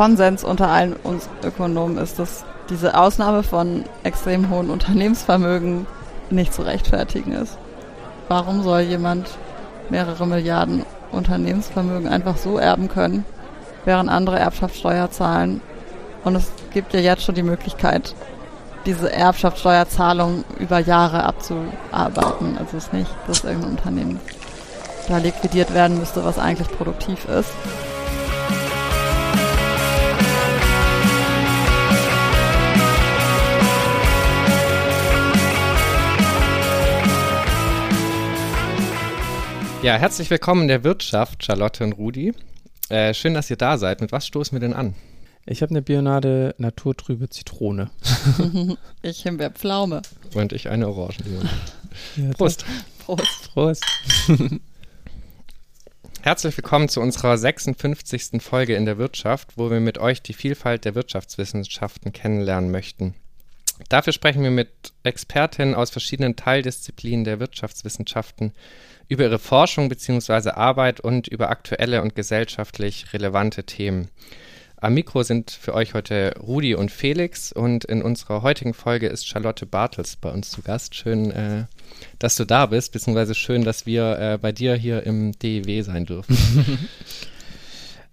Konsens unter allen uns Ökonomen ist, dass diese Ausnahme von extrem hohen Unternehmensvermögen nicht zu rechtfertigen ist. Warum soll jemand mehrere Milliarden Unternehmensvermögen einfach so erben können, während andere Erbschaftssteuer zahlen? Und es gibt ja jetzt schon die Möglichkeit, diese Erbschaftssteuerzahlung über Jahre abzuarbeiten. Also es ist nicht, dass irgendein Unternehmen da liquidiert werden müsste, was eigentlich produktiv ist. Ja, herzlich willkommen in der Wirtschaft, Charlotte und Rudi. Äh, schön, dass ihr da seid. Mit was stoßen wir denn an? Ich habe eine Bionade naturtrübe Zitrone. ich Himbeerpflaume. Und ich eine Orangenlimonade. ja, Prost. Prost. Prost. Herzlich willkommen zu unserer 56. Folge in der Wirtschaft, wo wir mit euch die Vielfalt der Wirtschaftswissenschaften kennenlernen möchten. Dafür sprechen wir mit Expertinnen aus verschiedenen Teildisziplinen der Wirtschaftswissenschaften über ihre Forschung bzw. Arbeit und über aktuelle und gesellschaftlich relevante Themen. Am Mikro sind für euch heute Rudi und Felix und in unserer heutigen Folge ist Charlotte Bartels bei uns zu Gast. Schön, äh, dass du da bist, beziehungsweise schön, dass wir äh, bei dir hier im DEW sein dürfen.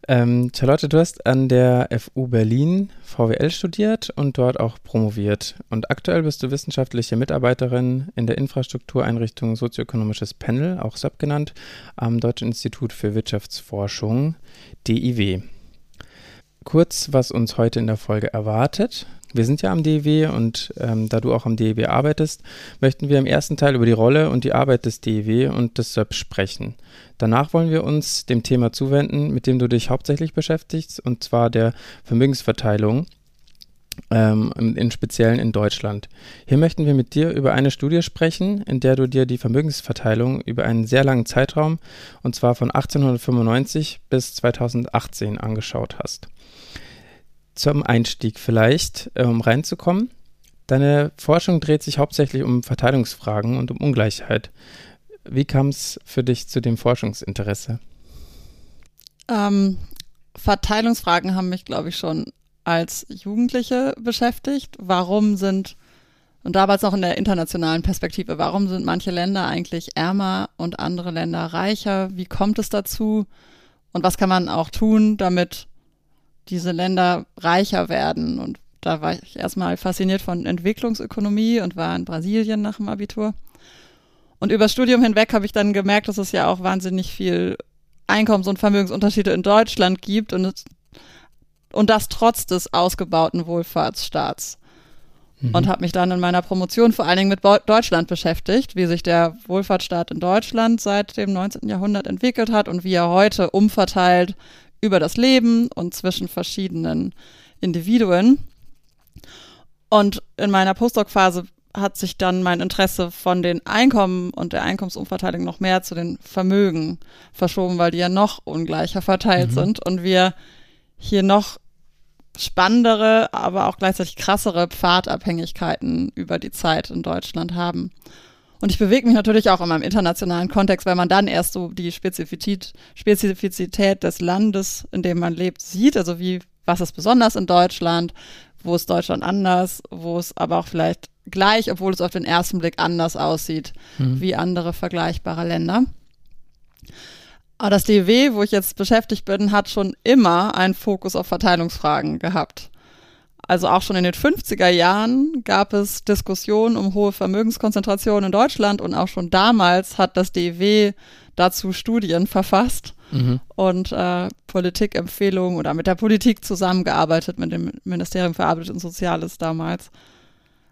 Ähm, Charlotte, du hast an der FU Berlin VWL studiert und dort auch promoviert. Und aktuell bist du wissenschaftliche Mitarbeiterin in der Infrastruktureinrichtung Sozioökonomisches Panel, auch SAP genannt, am Deutschen Institut für Wirtschaftsforschung, DIW. Kurz, was uns heute in der Folge erwartet. Wir sind ja am DEW und ähm, da du auch am DEW arbeitest, möchten wir im ersten Teil über die Rolle und die Arbeit des DEW und des SÖP sprechen. Danach wollen wir uns dem Thema zuwenden, mit dem du dich hauptsächlich beschäftigst, und zwar der Vermögensverteilung, ähm, in Speziellen in Deutschland. Hier möchten wir mit dir über eine Studie sprechen, in der du dir die Vermögensverteilung über einen sehr langen Zeitraum, und zwar von 1895 bis 2018, angeschaut hast zum Einstieg vielleicht, äh, um reinzukommen. Deine Forschung dreht sich hauptsächlich um Verteilungsfragen und um Ungleichheit. Wie kam es für dich zu dem Forschungsinteresse? Ähm, Verteilungsfragen haben mich, glaube ich, schon als Jugendliche beschäftigt. Warum sind, und damals auch in der internationalen Perspektive, warum sind manche Länder eigentlich ärmer und andere Länder reicher? Wie kommt es dazu? Und was kann man auch tun, damit diese Länder reicher werden. Und da war ich erstmal fasziniert von Entwicklungsökonomie und war in Brasilien nach dem Abitur. Und über Studium hinweg habe ich dann gemerkt, dass es ja auch wahnsinnig viel Einkommens- und Vermögensunterschiede in Deutschland gibt und, es, und das trotz des ausgebauten Wohlfahrtsstaats. Mhm. Und habe mich dann in meiner Promotion vor allen Dingen mit Deutschland beschäftigt, wie sich der Wohlfahrtsstaat in Deutschland seit dem 19. Jahrhundert entwickelt hat und wie er heute umverteilt über das Leben und zwischen verschiedenen Individuen. Und in meiner Postdoc-Phase hat sich dann mein Interesse von den Einkommen und der Einkommensumverteilung noch mehr zu den Vermögen verschoben, weil die ja noch ungleicher verteilt mhm. sind und wir hier noch spannendere, aber auch gleichzeitig krassere Pfadabhängigkeiten über die Zeit in Deutschland haben. Und ich bewege mich natürlich auch in meinem internationalen Kontext, weil man dann erst so die Spezifität, Spezifizität des Landes, in dem man lebt, sieht. Also wie, was ist besonders in Deutschland? Wo ist Deutschland anders? Wo ist aber auch vielleicht gleich, obwohl es auf den ersten Blick anders aussieht, mhm. wie andere vergleichbare Länder. Aber das DW, wo ich jetzt beschäftigt bin, hat schon immer einen Fokus auf Verteilungsfragen gehabt. Also auch schon in den 50er Jahren gab es Diskussionen um hohe Vermögenskonzentration in Deutschland und auch schon damals hat das DW dazu Studien verfasst mhm. und äh, Politikempfehlungen oder mit der Politik zusammengearbeitet, mit dem Ministerium für Arbeit und Soziales damals.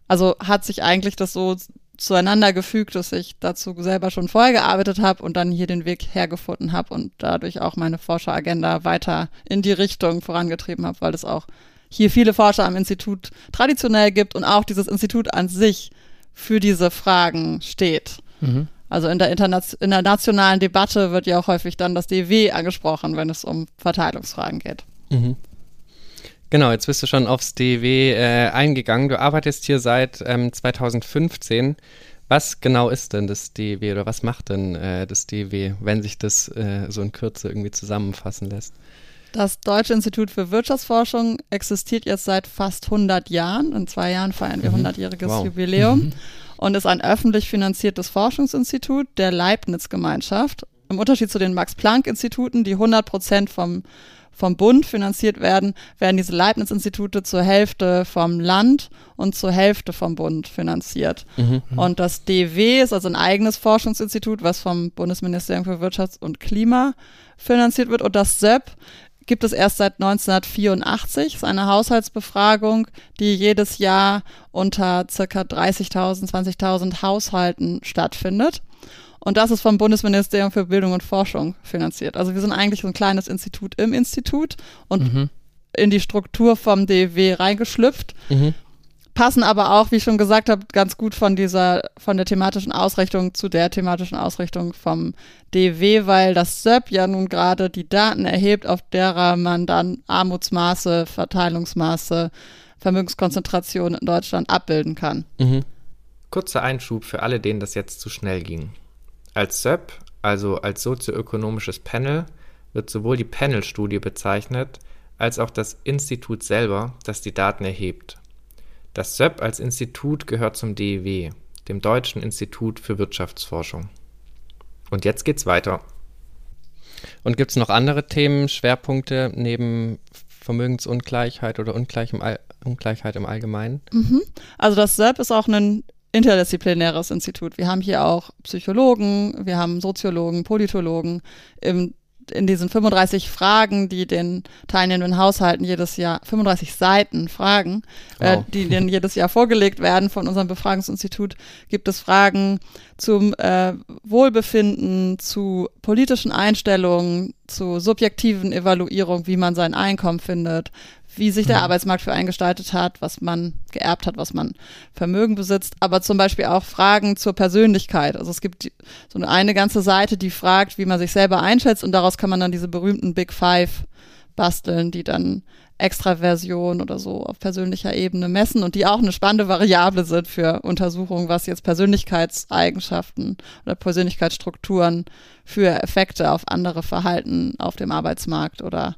Also hat sich eigentlich das so zueinander gefügt, dass ich dazu selber schon vorher gearbeitet habe und dann hier den Weg hergefunden habe und dadurch auch meine Forscheragenda weiter in die Richtung vorangetrieben habe, weil das auch hier viele Forscher am Institut traditionell gibt und auch dieses Institut an sich für diese Fragen steht. Mhm. Also in der, in der nationalen Debatte wird ja auch häufig dann das DW angesprochen, wenn es um Verteilungsfragen geht. Mhm. Genau, jetzt bist du schon aufs DW äh, eingegangen. Du arbeitest hier seit ähm, 2015. Was genau ist denn das DW oder was macht denn äh, das DW, wenn sich das äh, so in Kürze irgendwie zusammenfassen lässt? Das Deutsche Institut für Wirtschaftsforschung existiert jetzt seit fast 100 Jahren. In zwei Jahren feiern wir Mhm. 100-jähriges Wow. Jubiläum Mhm. und ist ein öffentlich finanziertes Forschungsinstitut der Leibniz-Gemeinschaft. Im Unterschied zu den Max-Planck-Instituten, die 100 Prozent vom, vom Bund finanziert werden, werden diese Leibniz-Institute zur Hälfte vom Land und zur Hälfte vom Bund finanziert. Mhm. Und das DW ist also ein eigenes Forschungsinstitut, was vom Bundesministerium für Wirtschaft und Klima finanziert wird. Und das SEP gibt es erst seit 1984. Das ist eine Haushaltsbefragung, die jedes Jahr unter circa 30.000, 20.000 Haushalten stattfindet. Und das ist vom Bundesministerium für Bildung und Forschung finanziert. Also wir sind eigentlich so ein kleines Institut im Institut und Mhm. in die Struktur vom DW reingeschlüpft Mhm. Passen aber auch, wie ich schon gesagt habe, ganz gut von dieser, von der thematischen Ausrichtung zu der thematischen Ausrichtung vom DW, weil das SÖP ja nun gerade die Daten erhebt, auf derer man dann Armutsmaße, Verteilungsmaße, Vermögenskonzentration in Deutschland abbilden kann. Mhm. Kurzer Einschub für alle, denen das jetzt zu schnell ging. Als SÖP, also als sozioökonomisches Panel, wird sowohl die Panel-Studie bezeichnet, als auch das Institut selber, das die Daten erhebt. Das SÖP als Institut gehört zum DEW, dem Deutschen Institut für Wirtschaftsforschung. Und jetzt geht's weiter. Und gibt es noch andere Themen, Schwerpunkte neben Vermögensungleichheit oder Ungleich im All Ungleichheit im Allgemeinen? Mhm. Also das SEP ist auch ein interdisziplinäres Institut. Wir haben hier auch Psychologen, wir haben Soziologen, Politologen. Im, in diesen 35 Fragen, die den teilnehmenden Haushalten jedes Jahr, 35 Seiten Fragen, äh, Wow. die denen jedes Jahr vorgelegt werden von unserem Befragungsinstitut, gibt es Fragen zum äh, Wohlbefinden, zu politischen Einstellungen, zu subjektiven Evaluierung, wie man sein Einkommen findet, wie sich der Arbeitsmarkt für einen gestaltet hat, was man geerbt hat, was man Vermögen besitzt, aber zum Beispiel auch Fragen zur Persönlichkeit. Also es gibt so eine, eine ganze Seite, die fragt, wie man sich selber einschätzt und daraus kann man dann diese berühmten Big Five basteln, die dann Extraversion oder so auf persönlicher Ebene messen und die auch eine spannende Variable sind für Untersuchungen, was jetzt Persönlichkeitseigenschaften oder Persönlichkeitsstrukturen für Effekte auf andere Verhalten auf dem Arbeitsmarkt oder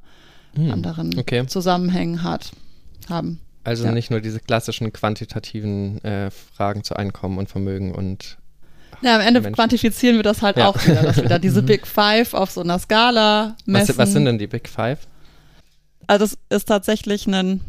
Hm, anderen okay. Zusammenhängen hat, haben. Also Ja. nicht nur diese klassischen quantitativen äh, Fragen zu Einkommen und Vermögen und Ja, am Ende Menschen. quantifizieren wir das halt Ja. auch wieder, dass wir da diese Big Five auf so einer Skala messen. was, was sind denn die Big Five? Also es ist tatsächlich ein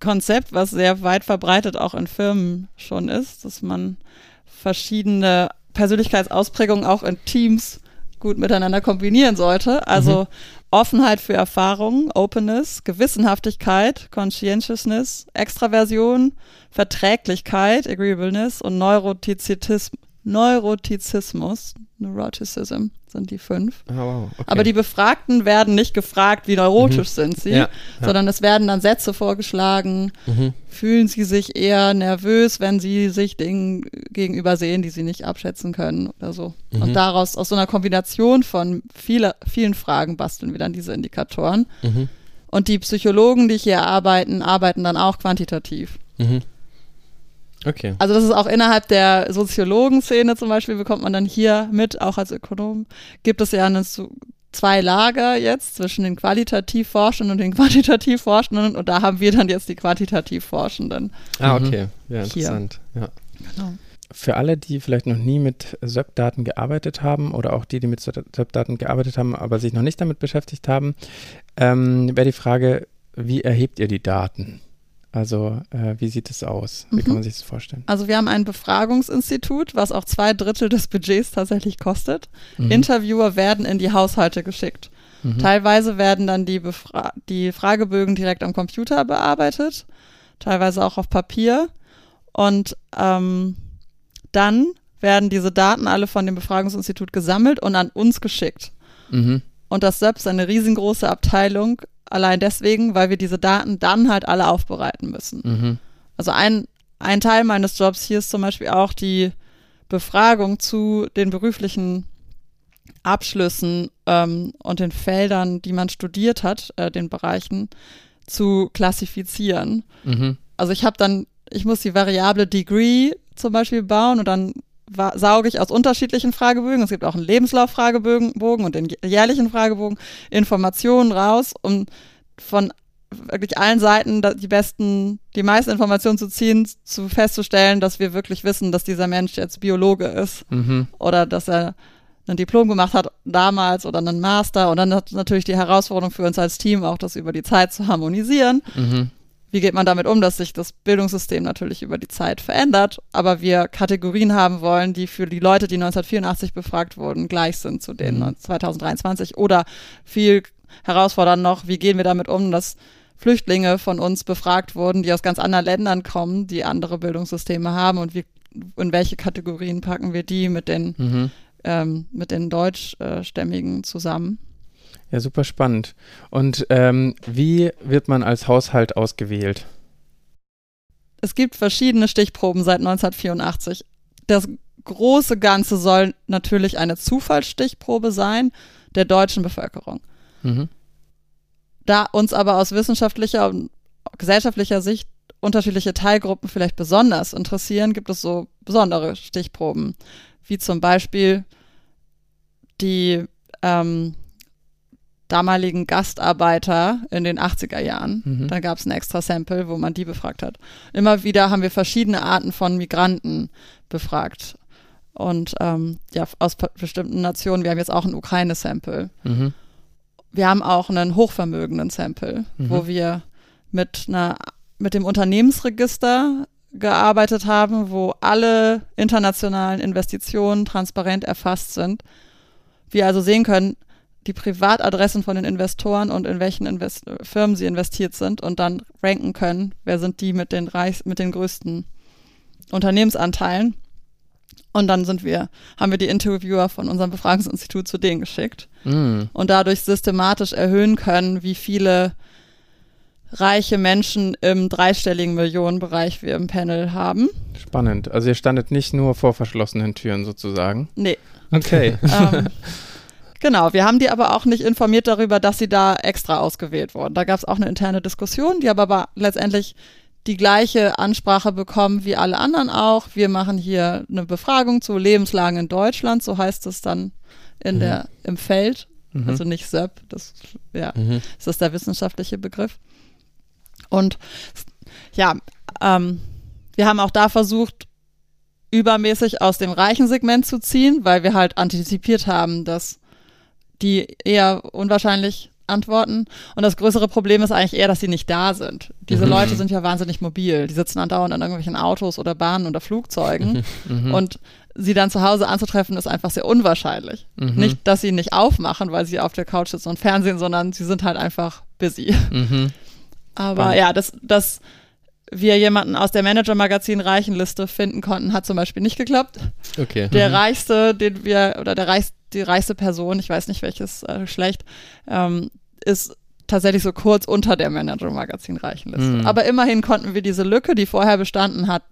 Konzept, was sehr weit verbreitet auch in Firmen schon ist, dass man verschiedene Persönlichkeitsausprägungen auch in Teams gut miteinander kombinieren sollte. Also Offenheit für Erfahrungen, Openness, Gewissenhaftigkeit, Conscientiousness, Extraversion, Verträglichkeit, Agreeableness und Neurotizismus, Neurotizismus, Neuroticism sind die fünf. Ah, wow. Okay. Aber die Befragten werden nicht gefragt, wie neurotisch sind sie, Ja, ja. sondern es werden dann Sätze vorgeschlagen. Mhm. Fühlen sie sich eher nervös, wenn sie sich Dingen gegenüber sehen, die sie nicht abschätzen können oder so. Mhm. Und daraus, aus so einer Kombination von viele, vielen Fragen basteln wir dann diese Indikatoren. Mhm. Und die Psychologen, die hier arbeiten, arbeiten dann auch quantitativ. Okay. Also das ist auch innerhalb der Soziologenszene zum Beispiel, bekommt man dann hier mit, auch als Ökonom, gibt es ja eine, so zwei Lager jetzt zwischen den qualitativ Forschenden und den quantitativ Forschenden und da haben wir dann jetzt die quantitativ Forschenden. Ah, Mhm. okay. Ja, Hier. interessant. Ja. Genau. Für alle, die vielleicht noch nie mit SEP-Daten gearbeitet haben oder auch die, die mit SEP-Daten gearbeitet haben, aber sich noch nicht damit beschäftigt haben, ähm, wäre die Frage, wie erhebt ihr die Daten? Also äh, wie sieht es aus? Wie Mhm. kann man sich das vorstellen? Also wir haben ein Befragungsinstitut, was auch zwei Drittel des Budgets tatsächlich kostet. Mhm. Interviewer werden in die Haushalte geschickt. Mhm. Teilweise werden dann die, Befra die Fragebögen direkt am Computer bearbeitet, teilweise auch auf Papier. Und ähm, dann werden diese Daten alle von dem Befragungsinstitut gesammelt und an uns geschickt. Mhm. Und das SEP ist eine riesengroße Abteilung, allein deswegen, weil wir diese Daten dann halt alle aufbereiten müssen. Mhm. Also ein, ein Teil meines Jobs hier ist zum Beispiel auch die Befragung zu den beruflichen Abschlüssen ähm, und den Feldern, die man studiert hat, äh, den Bereichen, zu klassifizieren. Mhm. Also ich habe dann, ich muss die Variable Degree zum Beispiel bauen und dann sauge ich aus unterschiedlichen Fragebögen, es gibt auch einen Lebenslauffragebogen und den jährlichen Fragebogen, Informationen raus, um von wirklich allen Seiten die besten, die meisten Informationen zu ziehen, zu festzustellen, dass wir wirklich wissen, dass dieser Mensch jetzt Biologe ist mhm. oder dass er ein Diplom gemacht hat damals oder einen Master und dann natürlich die Herausforderung für uns als Team auch, das über die Zeit zu harmonisieren. Mhm. Wie geht man damit um, dass sich das Bildungssystem natürlich über die Zeit verändert, aber wir Kategorien haben wollen, die für die Leute, die 1984 befragt wurden, gleich sind zu denen mhm. 2023 oder viel herausfordernd noch, wie gehen wir damit um, dass Flüchtlinge von uns befragt wurden, die aus ganz anderen Ländern kommen, die andere Bildungssysteme haben und wie, in welche Kategorien packen wir die mit den, mhm. ähm, mit den Deutschstämmigen zusammen. Ja, super spannend. Und ähm, wie wird man als Haushalt ausgewählt? Es gibt verschiedene Stichproben seit 1984. Das große Ganze soll natürlich eine Zufallsstichprobe sein der deutschen Bevölkerung. Mhm. Da uns aber aus wissenschaftlicher und gesellschaftlicher Sicht unterschiedliche Teilgruppen vielleicht besonders interessieren, gibt es so besondere Stichproben, wie zum Beispiel die ähm, damaligen Gastarbeiter in den 80er Jahren. Mhm. Da gab es ein extra Sample, wo man die befragt hat. Immer wieder haben wir verschiedene Arten von Migranten befragt. Und ähm, ja, aus bestimmten Nationen, wir haben jetzt auch ein Ukraine-Sample. Mhm wir haben auch einen hochvermögenden Sample, mhm. wo wir mit einer mit dem Unternehmensregister gearbeitet haben, wo alle internationalen Investitionen transparent erfasst sind. Wir also sehen können, die Privatadressen von den Investoren und in welchen Invest Firmen sie investiert sind und dann ranken können, wer sind die mit den Reichs mit den größten Unternehmensanteilen. Und dann sind wir, haben wir die Interviewer von unserem Befragungsinstitut zu denen geschickt mm. und dadurch systematisch erhöhen können, wie viele reiche Menschen im dreistelligen Millionenbereich wir im Panel haben. Spannend. Also ihr standet nicht nur vor verschlossenen Türen sozusagen. Nee. Okay. ähm, genau, wir haben die aber auch nicht informiert darüber, dass sie da extra ausgewählt wurden. Da gab es auch eine interne Diskussion, die aber letztendlich die gleiche Ansprache bekommen wie alle anderen auch. Wir machen hier eine Befragung zu Lebenslagen in Deutschland, so heißt es dann in mhm. der, im Feld. Mhm. Also nicht SEP, das, ja, mhm. das ist der wissenschaftliche Begriff. Und ja, ähm, wir haben auch da versucht, übermäßig aus dem reichen Segment zu ziehen, weil wir halt antizipiert haben, dass die eher unwahrscheinlich antworten. Und das größere Problem ist eigentlich eher, dass sie nicht da sind. Diese mhm. Leute sind ja wahnsinnig mobil. Die sitzen andauernd in irgendwelchen Autos oder Bahnen oder Flugzeugen. Mhm. Und sie dann zu Hause anzutreffen, ist einfach sehr unwahrscheinlich. Mhm. Nicht, dass sie nicht aufmachen, weil sie auf der Couch sitzen und Fernsehen, sondern sie sind halt einfach busy. Mhm. Aber Spannend. ja, das, das wir jemanden aus der Manager-Magazin-Reichenliste finden konnten, hat zum Beispiel nicht geklappt. Okay. Der mhm. reichste, den wir, oder der reichste, die reichste Person, ich weiß nicht welches äh, schlecht, ähm, ist tatsächlich so kurz unter der Manager-Magazin-Reichenliste. Mhm. Aber immerhin konnten wir diese Lücke, die vorher bestanden hat,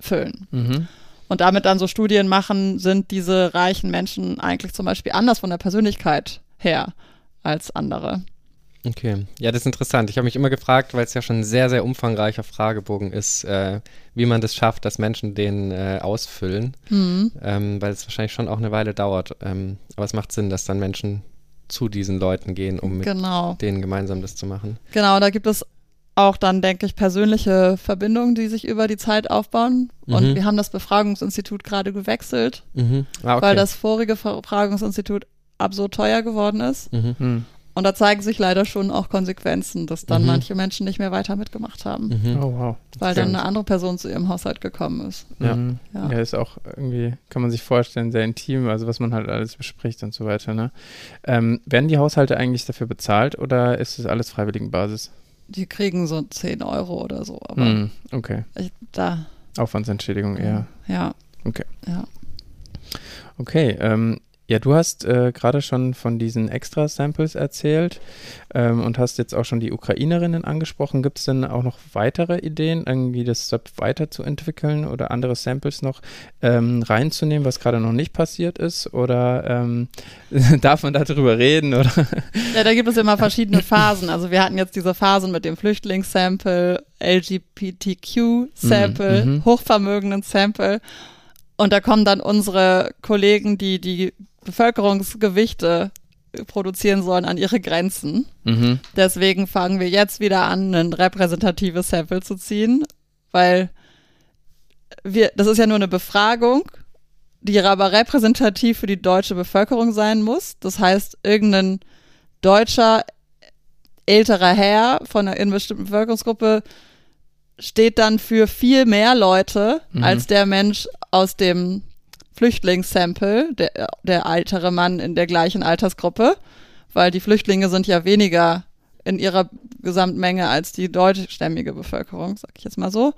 füllen. Mhm. Und damit dann so Studien machen, sind diese reichen Menschen eigentlich zum Beispiel anders von der Persönlichkeit her als andere. Okay, ja, das ist interessant. Ich habe mich immer gefragt, weil es ja schon ein sehr, sehr umfangreicher Fragebogen ist, äh, wie man das schafft, dass Menschen den äh, ausfüllen, mhm. ähm, weil es wahrscheinlich schon auch eine Weile dauert. Ähm, aber es macht Sinn, dass dann Menschen zu diesen Leuten gehen, um genau. mit denen gemeinsam das zu machen. Genau, da gibt es auch dann, denke ich, persönliche Verbindungen, die sich über die Zeit aufbauen. Mhm. Und wir haben das Befragungsinstitut gerade gewechselt, mhm. ah, okay. weil das vorige Befragungsinstitut absurd teuer geworden ist. Mhm. Und da zeigen sich leider schon auch Konsequenzen, dass dann mhm. manche Menschen nicht mehr weiter mitgemacht haben. Mhm. Oh, wow. Weil dann eine andere Person zu ihrem Haushalt gekommen ist. Ja. Mhm. ja. ja. ist auch irgendwie, kann man sich vorstellen, sehr intim, also was man halt alles bespricht und so weiter. Ne? Ähm, werden die Haushalte eigentlich dafür bezahlt oder ist das alles Freiwilligenbasis? Die kriegen so 10 Euro oder so, aber mhm. okay. Ich, da. Aufwandsentschädigung eher. Ja. Okay. Ja. Okay, ähm, ja, du hast äh, gerade schon von diesen Extra-Samples erzählt ähm, und hast jetzt auch schon die Ukrainerinnen angesprochen. Gibt es denn auch noch weitere Ideen, irgendwie das SAP weiterzuentwickeln oder andere Samples noch ähm, reinzunehmen, was gerade noch nicht passiert ist? Oder ähm, darf man darüber reden? Oder? Ja, da gibt es immer verschiedene Phasen. Also wir hatten jetzt diese Phasen mit dem Flüchtlingssample, LGBTQ-Sample, mhm, mhm, hochvermögenden Sample. Und da kommen dann unsere Kollegen, die die Bevölkerungsgewichte produzieren sollen, an ihre Grenzen. Mhm. Deswegen fangen wir jetzt wieder an, ein repräsentatives Sample zu ziehen, weil wir, das ist ja nur eine Befragung, die aber repräsentativ für die deutsche Bevölkerung sein muss. Das heißt, irgendein deutscher älterer Herr von einer bestimmten Bevölkerungsgruppe steht dann für viel mehr Leute Mhm. als der Mensch aus dem Flüchtlingssample, der, der ältere Mann in der gleichen Altersgruppe, weil die Flüchtlinge sind ja weniger in ihrer Gesamtmenge als die deutschstämmige Bevölkerung, sag ich jetzt mal so.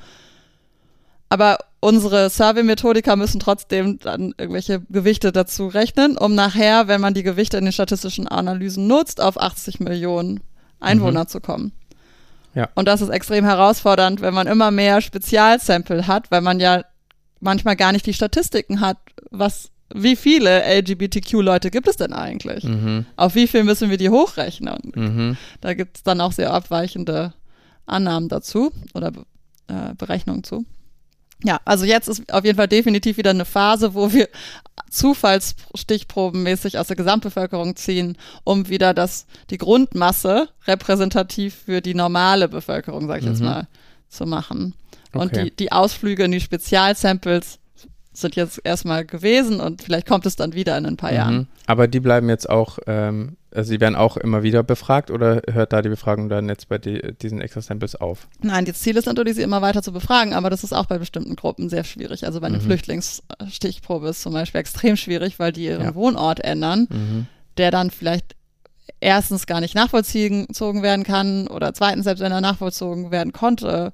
Aber unsere Survey-Methodiker müssen trotzdem dann irgendwelche Gewichte dazu rechnen, um nachher, wenn man die Gewichte in den statistischen Analysen nutzt, auf 80 Millionen Einwohner zu kommen. Ja. Und das ist extrem herausfordernd, wenn man immer mehr Spezialsample hat, weil man ja manchmal gar nicht die Statistiken hat, was, wie viele LGBTQ-Leute gibt es denn eigentlich? Mhm. Auf wie viel müssen wir die hochrechnen? Mhm. Da gibt es dann auch sehr abweichende Annahmen dazu oder äh, Berechnungen zu. Ja, also jetzt ist auf jeden Fall definitiv wieder eine Phase, wo wir zufallsstichprobenmäßig aus der Gesamtbevölkerung ziehen, um wieder das, die Grundmasse repräsentativ für die normale Bevölkerung, sag ich jetzt Mhm. mal, zu machen. Und Okay. die, die Ausflüge in die Spezialsamples sind jetzt erstmal gewesen und vielleicht kommt es dann wieder in ein paar Jahren. Mhm. Aber die bleiben jetzt auch, ähm, also die werden auch immer wieder befragt oder hört da die Befragung dann jetzt bei die, diesen Extra Samples auf? Nein, das Ziel ist natürlich, sie immer weiter zu befragen, aber das ist auch bei bestimmten Gruppen sehr schwierig. Also bei einer Mhm. Flüchtlingsstichprobe ist zum Beispiel extrem schwierig, weil die ihren Ja. Wohnort ändern, Mhm. der dann vielleicht erstens gar nicht nachvollzogen werden kann oder zweitens, selbst wenn er nachvollzogen werden konnte,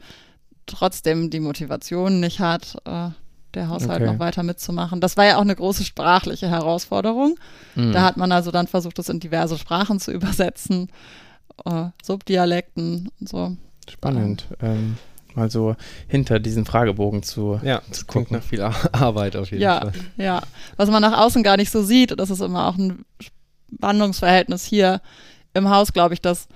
trotzdem die Motivation nicht hat, äh, der Haushalt Okay. noch weiter mitzumachen. Das war ja auch eine große sprachliche Herausforderung. Mhm. Da hat man also dann versucht, das in diverse Sprachen zu übersetzen, äh, Subdialekten und so. Spannend. Ähm, mal so hinter diesen Fragebogen zu. Ja, das klingt nach viel Ar- Arbeit auf jeden Ja, Fall. ja. Was man nach außen gar nicht so sieht, und das ist immer auch ein Spannungsverhältnis hier im Haus, glaube ich, dass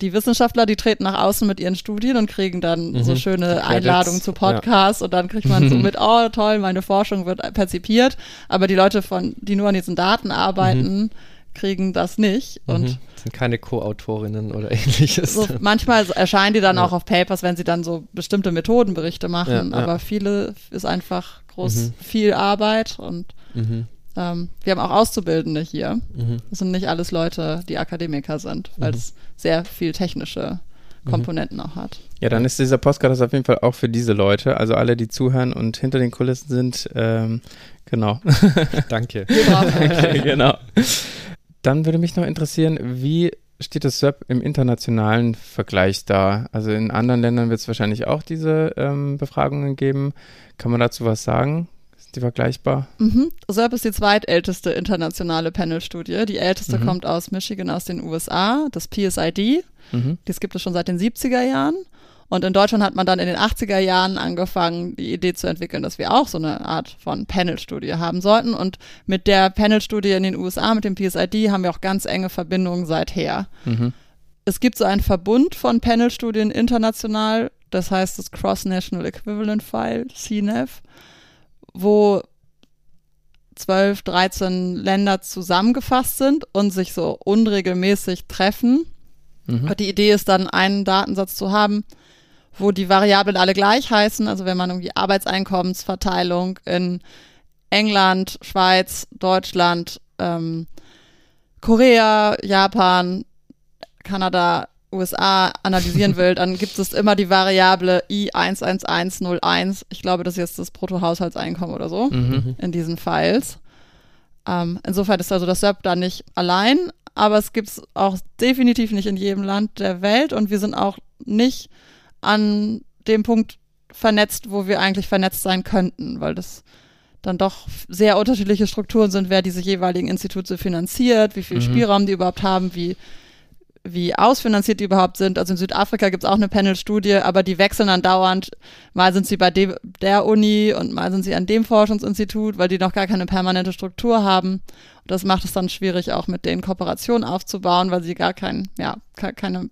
die Wissenschaftler, die treten nach außen mit ihren Studien und kriegen dann Mhm. so schöne Credits, Einladungen zu Podcasts und dann kriegt man so mit, oh toll, meine Forschung wird perzipiert, aber die Leute von, die nur an diesen Daten arbeiten, kriegen das nicht und Mhm. sind keine Co-Autorinnen oder ähnliches. so, manchmal erscheinen die dann auch auf Papers, wenn sie dann so bestimmte Methodenberichte machen, Ja, ja. aber viele ist einfach groß Mhm. viel Arbeit und Mhm. Ähm, wir haben auch Auszubildende hier. Mhm. Das sind nicht alles Leute, die Akademiker sind, weil Mhm. es sehr viel technische Komponenten auch hat. Ja, dann ist dieser Podcast auf jeden Fall auch für diese Leute, also alle, die zuhören und hinter den Kulissen sind. Ähm, genau. Danke. okay, genau. Dann würde mich noch interessieren, wie steht das SERP im internationalen Vergleich da? Also in anderen Ländern wird es wahrscheinlich auch diese ähm, Befragungen geben. Kann man dazu was sagen? Die vergleichbar? Mhm. SERP ist die zweitälteste internationale Panel-Studie. Die älteste Mhm. kommt aus Michigan, aus den USA, das PSID. Mhm. Das gibt es schon seit den 70er Jahren. Und in Deutschland hat man dann in den 80er Jahren angefangen, die Idee zu entwickeln, dass wir auch so eine Art von Panel-Studie haben sollten. Und mit der Panel-Studie in den USA, mit dem PSID, haben wir auch ganz enge Verbindungen seither. Mhm. Es gibt so einen Verbund von Panel-Studien international, das heißt das Cross-National Equivalent File, CNAF, wo 12, 13 Länder zusammengefasst sind und sich so unregelmäßig treffen. Mhm. Die Idee ist dann, einen Datensatz zu haben, wo die Variablen alle gleich heißen. Also wenn man irgendwie Arbeitseinkommensverteilung in England, Schweiz, Deutschland, ähm, Korea, Japan, Kanada, USA analysieren will, dann gibt es immer die Variable I11101. Ich glaube, das ist jetzt das Bruttohaushaltseinkommen oder so Mhm. in diesen Files. Ähm, insofern ist also das SERP da nicht allein, aber es gibt es auch definitiv nicht in jedem Land der Welt und wir sind auch nicht an dem Punkt vernetzt, wo wir eigentlich vernetzt sein könnten, weil das dann doch sehr unterschiedliche Strukturen sind, wer diese jeweiligen Institute finanziert, wie viel Mhm. Spielraum die überhaupt haben, wie, wie ausfinanziert die überhaupt sind. Also in Südafrika gibt es auch eine Panel-Studie, aber die wechseln dann dauernd. Mal sind sie bei dem, der Uni und mal sind sie an dem Forschungsinstitut, weil die noch gar keine permanente Struktur haben. Und das macht es dann schwierig, auch mit denen Kooperationen aufzubauen, weil sie gar kein, ja, ke- keine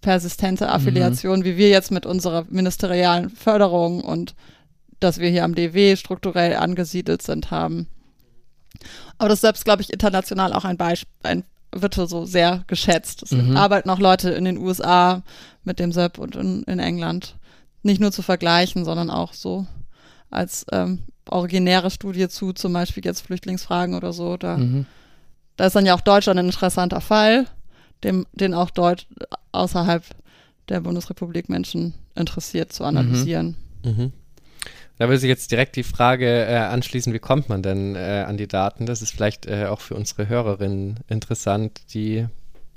persistente Affiliation, wie wir jetzt mit unserer ministerialen Förderung und dass wir hier am DW strukturell angesiedelt sind, haben. Aber das ist selbst, glaube ich, international auch ein Beispiel, ein, wird so sehr geschätzt. Es Mhm. arbeiten auch Leute in den USA mit dem SEP und in, in England. Nicht nur zu vergleichen, sondern auch so als ähm, originäre Studie zu zum Beispiel jetzt Flüchtlingsfragen oder so. Da, Mhm. da ist dann ja auch Deutschland ein interessanter Fall, dem, den auch Deut außerhalb der Bundesrepublik Menschen interessiert zu analysieren. Mhm. Da würde sich jetzt direkt die Frage äh, anschließen, wie kommt man denn äh, an die Daten? Das ist vielleicht äh, auch für unsere Hörerinnen interessant, die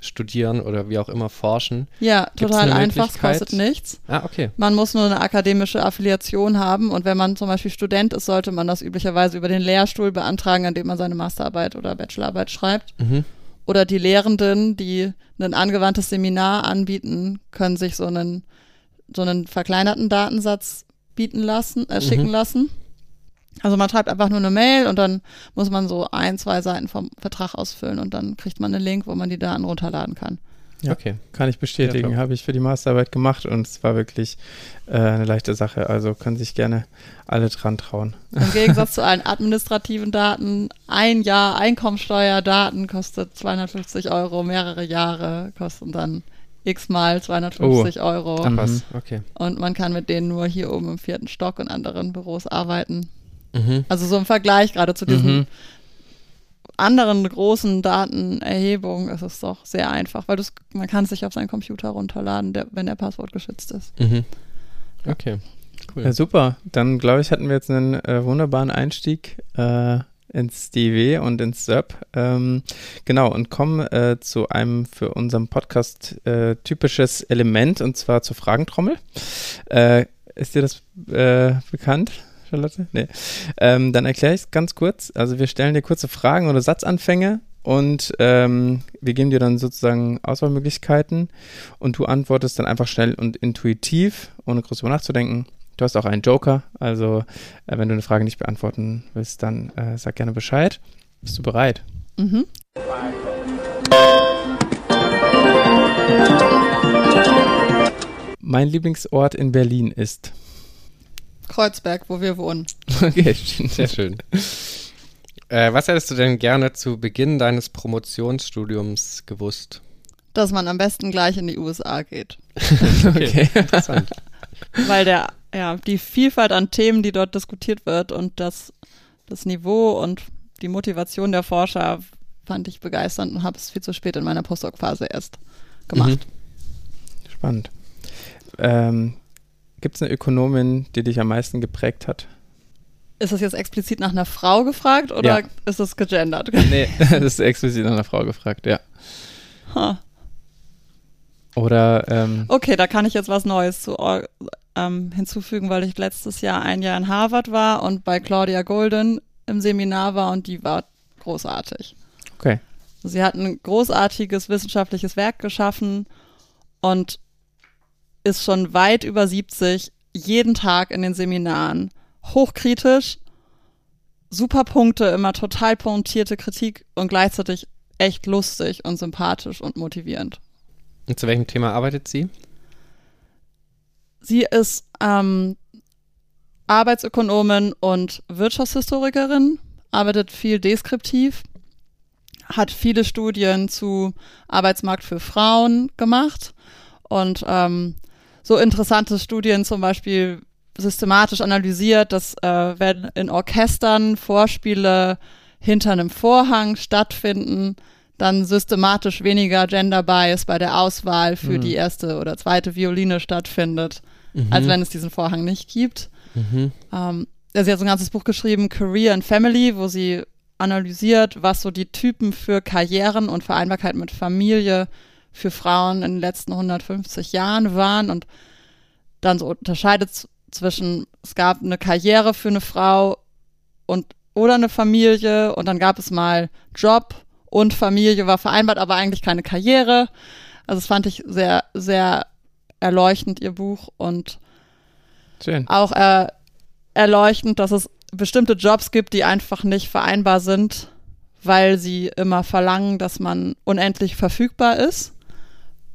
studieren oder wie auch immer forschen. Ja, Gibt's total einfach, es kostet nichts. Ah, okay. Man muss nur eine akademische Affiliation haben und wenn man zum Beispiel Student ist, sollte man das üblicherweise über den Lehrstuhl beantragen, an dem man seine Masterarbeit oder Bachelorarbeit schreibt. Mhm. Oder die Lehrenden, die ein angewandtes Seminar anbieten, können sich so einen, so einen verkleinerten Datensatz bieten lassen, äh, schicken Mhm. lassen. Also man schreibt einfach nur eine Mail und dann muss man so ein, zwei Seiten vom Vertrag ausfüllen und dann kriegt man einen Link, wo man die Daten runterladen kann. Ja. Okay. Kann ich bestätigen, Ja, habe ich für die Masterarbeit gemacht und es war wirklich äh, eine leichte Sache. Also können sich gerne alle dran trauen. Im Gegensatz zu allen administrativen Daten, ein Jahr Einkommensteuerdaten kostet 250 Euro, mehrere Jahre kosten dann x-mal 250 Euro. Ach Mhm. was, okay. Und man kann mit denen nur hier oben im vierten Stock und anderen Büros arbeiten. Mhm. Also so im Vergleich gerade zu diesen Mhm. anderen großen Datenerhebungen ist es doch sehr einfach, weil man kann es sich auf seinen Computer runterladen, der, wenn der Passwort geschützt ist. Mhm. Okay. Cool. Ja, super. Dann glaube ich, hatten wir jetzt einen äh, wunderbaren Einstieg äh, ins DW und ins SERP. Ähm, genau, und kommen äh, zu einem für unseren Podcast äh, typisches Element, und zwar zur Fragentrommel. Äh, ist dir das äh, bekannt, Charlotte? Nee. Ähm, dann erkläre ich es ganz kurz. Also wir stellen dir kurze Fragen oder Satzanfänge und ähm, wir geben dir dann sozusagen Auswahlmöglichkeiten und du antwortest dann einfach schnell und intuitiv, ohne groß drüber nachzudenken. Du hast auch einen Joker, also äh, wenn du eine Frage nicht beantworten willst, dann äh, sag gerne Bescheid. Bist du bereit? Mhm. Mein Lieblingsort in Berlin ist. Kreuzberg, wo wir wohnen. Okay, Sehr schön. Äh, was hättest du denn gerne zu Beginn deines Promotionsstudiums gewusst? Dass man am besten gleich in die USA geht. okay. Interessant. weil der, ja, die Vielfalt an Themen, die dort diskutiert wird und das, das Niveau und die Motivation der Forscher fand ich begeisternd und habe es viel zu spät in meiner Postdoc-Phase erst gemacht. Spannend. Ähm, Gibt es eine Ökonomin, die dich am meisten geprägt hat? Ist das jetzt explizit nach einer Frau gefragt oder Ja. ist es gegendert? Nee, das ist explizit nach einer Frau gefragt, ja. Ha. Oder, ähm, Okay, da kann ich jetzt was Neues zu, ähm, hinzufügen, weil ich letztes Jahr ein Jahr in Harvard war und bei Claudia Golden im Seminar war und die war großartig. okay. Sie hat ein großartiges wissenschaftliches Werk geschaffen und ist schon weit über 70, jeden Tag in den Seminaren, hochkritisch, super Punkte, immer total pointierte Kritik und gleichzeitig echt lustig und sympathisch und motivierend. Und zu welchem Thema arbeitet sie? Sie ist ähm, Arbeitsökonomin und Wirtschaftshistorikerin, arbeitet viel deskriptiv, hat viele Studien zu Arbeitsmarkt für Frauen gemacht und ähm, so interessante Studien zum Beispiel systematisch analysiert, dass äh, wenn in Orchestern Vorspiele hinter einem Vorhang stattfinden, dann systematisch weniger Gender Bias bei der Auswahl für Mhm. die erste oder zweite Violine stattfindet, Mhm. als wenn es diesen Vorhang nicht gibt. Mhm. Ähm, sie hat so ein ganzes Buch geschrieben, Career and Family, wo sie analysiert, was so die Typen für Karrieren und Vereinbarkeit mit Familie für Frauen in den letzten 150 Jahren waren und dann so unterscheidet zwischen, es gab eine Karriere für eine Frau und oder eine Familie und dann gab es mal Job und Familie war vereinbart, aber eigentlich keine Karriere. Also das fand ich sehr, sehr erleuchtend, ihr Buch und Schön. auch äh, erleuchtend, dass es bestimmte Jobs gibt, die einfach nicht vereinbar sind, weil sie immer verlangen, dass man unendlich verfügbar ist.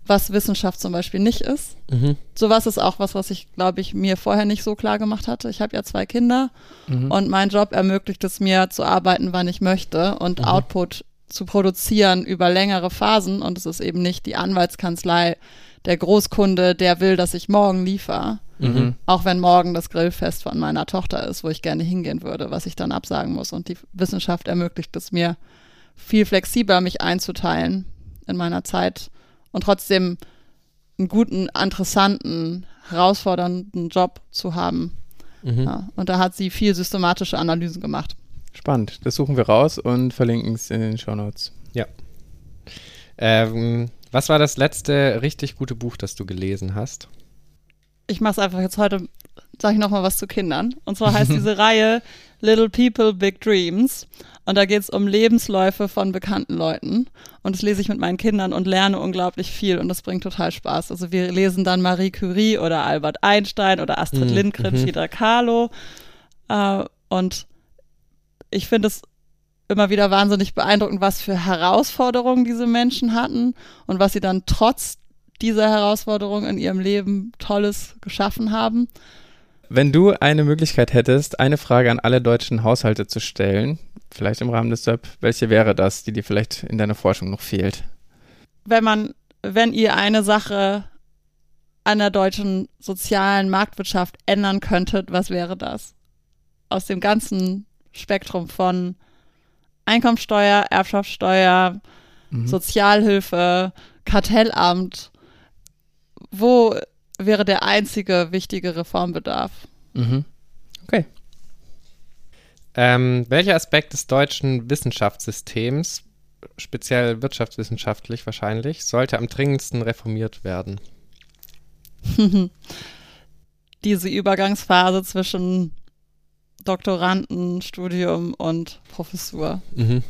was Wissenschaft zum Beispiel nicht ist. Mhm. Sowas ist auch was, was ich, glaube ich, mir vorher nicht so klar gemacht hatte. Ich habe ja zwei Kinder Mhm. und mein Job ermöglicht es mir zu arbeiten, wann ich möchte und Mhm. Output zu produzieren über längere Phasen. Und es ist eben nicht die Anwaltskanzlei, der Großkunde, der will, dass ich morgen liefere. Mhm. Auch wenn morgen das Grillfest von meiner Tochter ist, wo ich gerne hingehen würde, was ich dann absagen muss. Und die Wissenschaft ermöglicht es mir, viel flexibler mich einzuteilen in meiner Zeit und trotzdem einen guten, interessanten, herausfordernden Job zu haben. Mhm. Ja, und da hat sie viel systematische Analysen gemacht. Spannend. Das suchen wir raus und verlinken es in den Shownotes. Ähm, was war das letzte richtig gute Buch, das du gelesen hast? Ich mache es einfach jetzt heute, sage ich nochmal was zu Kindern. Und zwar heißt diese Reihe Little People, Big Dreams. Und da geht es um Lebensläufe von bekannten Leuten. Und das lese ich mit meinen Kindern und lerne unglaublich viel. Und das bringt total Spaß. Also wir lesen dann Marie Curie oder Albert Einstein oder Astrid Mhm, Lindgren, mhm. Frida Kahlo. Äh, und ich finde es immer wieder wahnsinnig beeindruckend, was für Herausforderungen diese Menschen hatten und was sie dann trotz dieser Herausforderungen in ihrem Leben Tolles geschaffen haben. Wenn du eine Möglichkeit hättest, eine Frage an alle deutschen Haushalte zu stellen, vielleicht im Rahmen des SEP, welche wäre das, die dir vielleicht in deiner Forschung noch fehlt? Wenn man, wenn ihr eine Sache an der deutschen sozialen Marktwirtschaft ändern könntet, was wäre das? Aus dem ganzen Spektrum von Einkommensteuer, Erbschaftssteuer, Mhm. Sozialhilfe, Kartellamt. Wo wäre der einzige wichtige Reformbedarf? Mhm. Ähm, welcher Aspekt des deutschen Wissenschaftssystems, speziell wirtschaftswissenschaftlich wahrscheinlich, sollte am dringendsten reformiert werden? Diese Übergangsphase zwischen Doktorandenstudium und Professur. Mhm.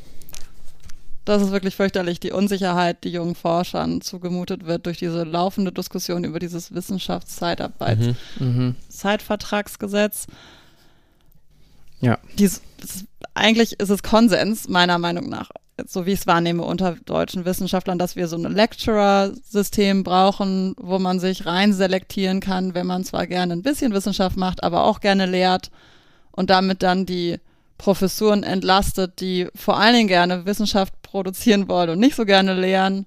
Das ist wirklich fürchterlich, die Unsicherheit, die jungen Forschern zugemutet wird durch diese laufende Diskussion über dieses Wissenschaftszeitarbeit. Mhm. Mhm. Zeitvertragsgesetz. Ja. Dies, das, eigentlich ist es Konsens, meiner Meinung nach, so wie ich es wahrnehme unter deutschen Wissenschaftlern, dass wir so ein Lecturer-System brauchen, wo man sich rein selektieren kann, wenn man zwar gerne ein bisschen Wissenschaft macht, aber auch gerne lehrt und damit dann die Professuren entlastet, die vor allen Dingen gerne Wissenschaft produzieren wollen und nicht so gerne lehren.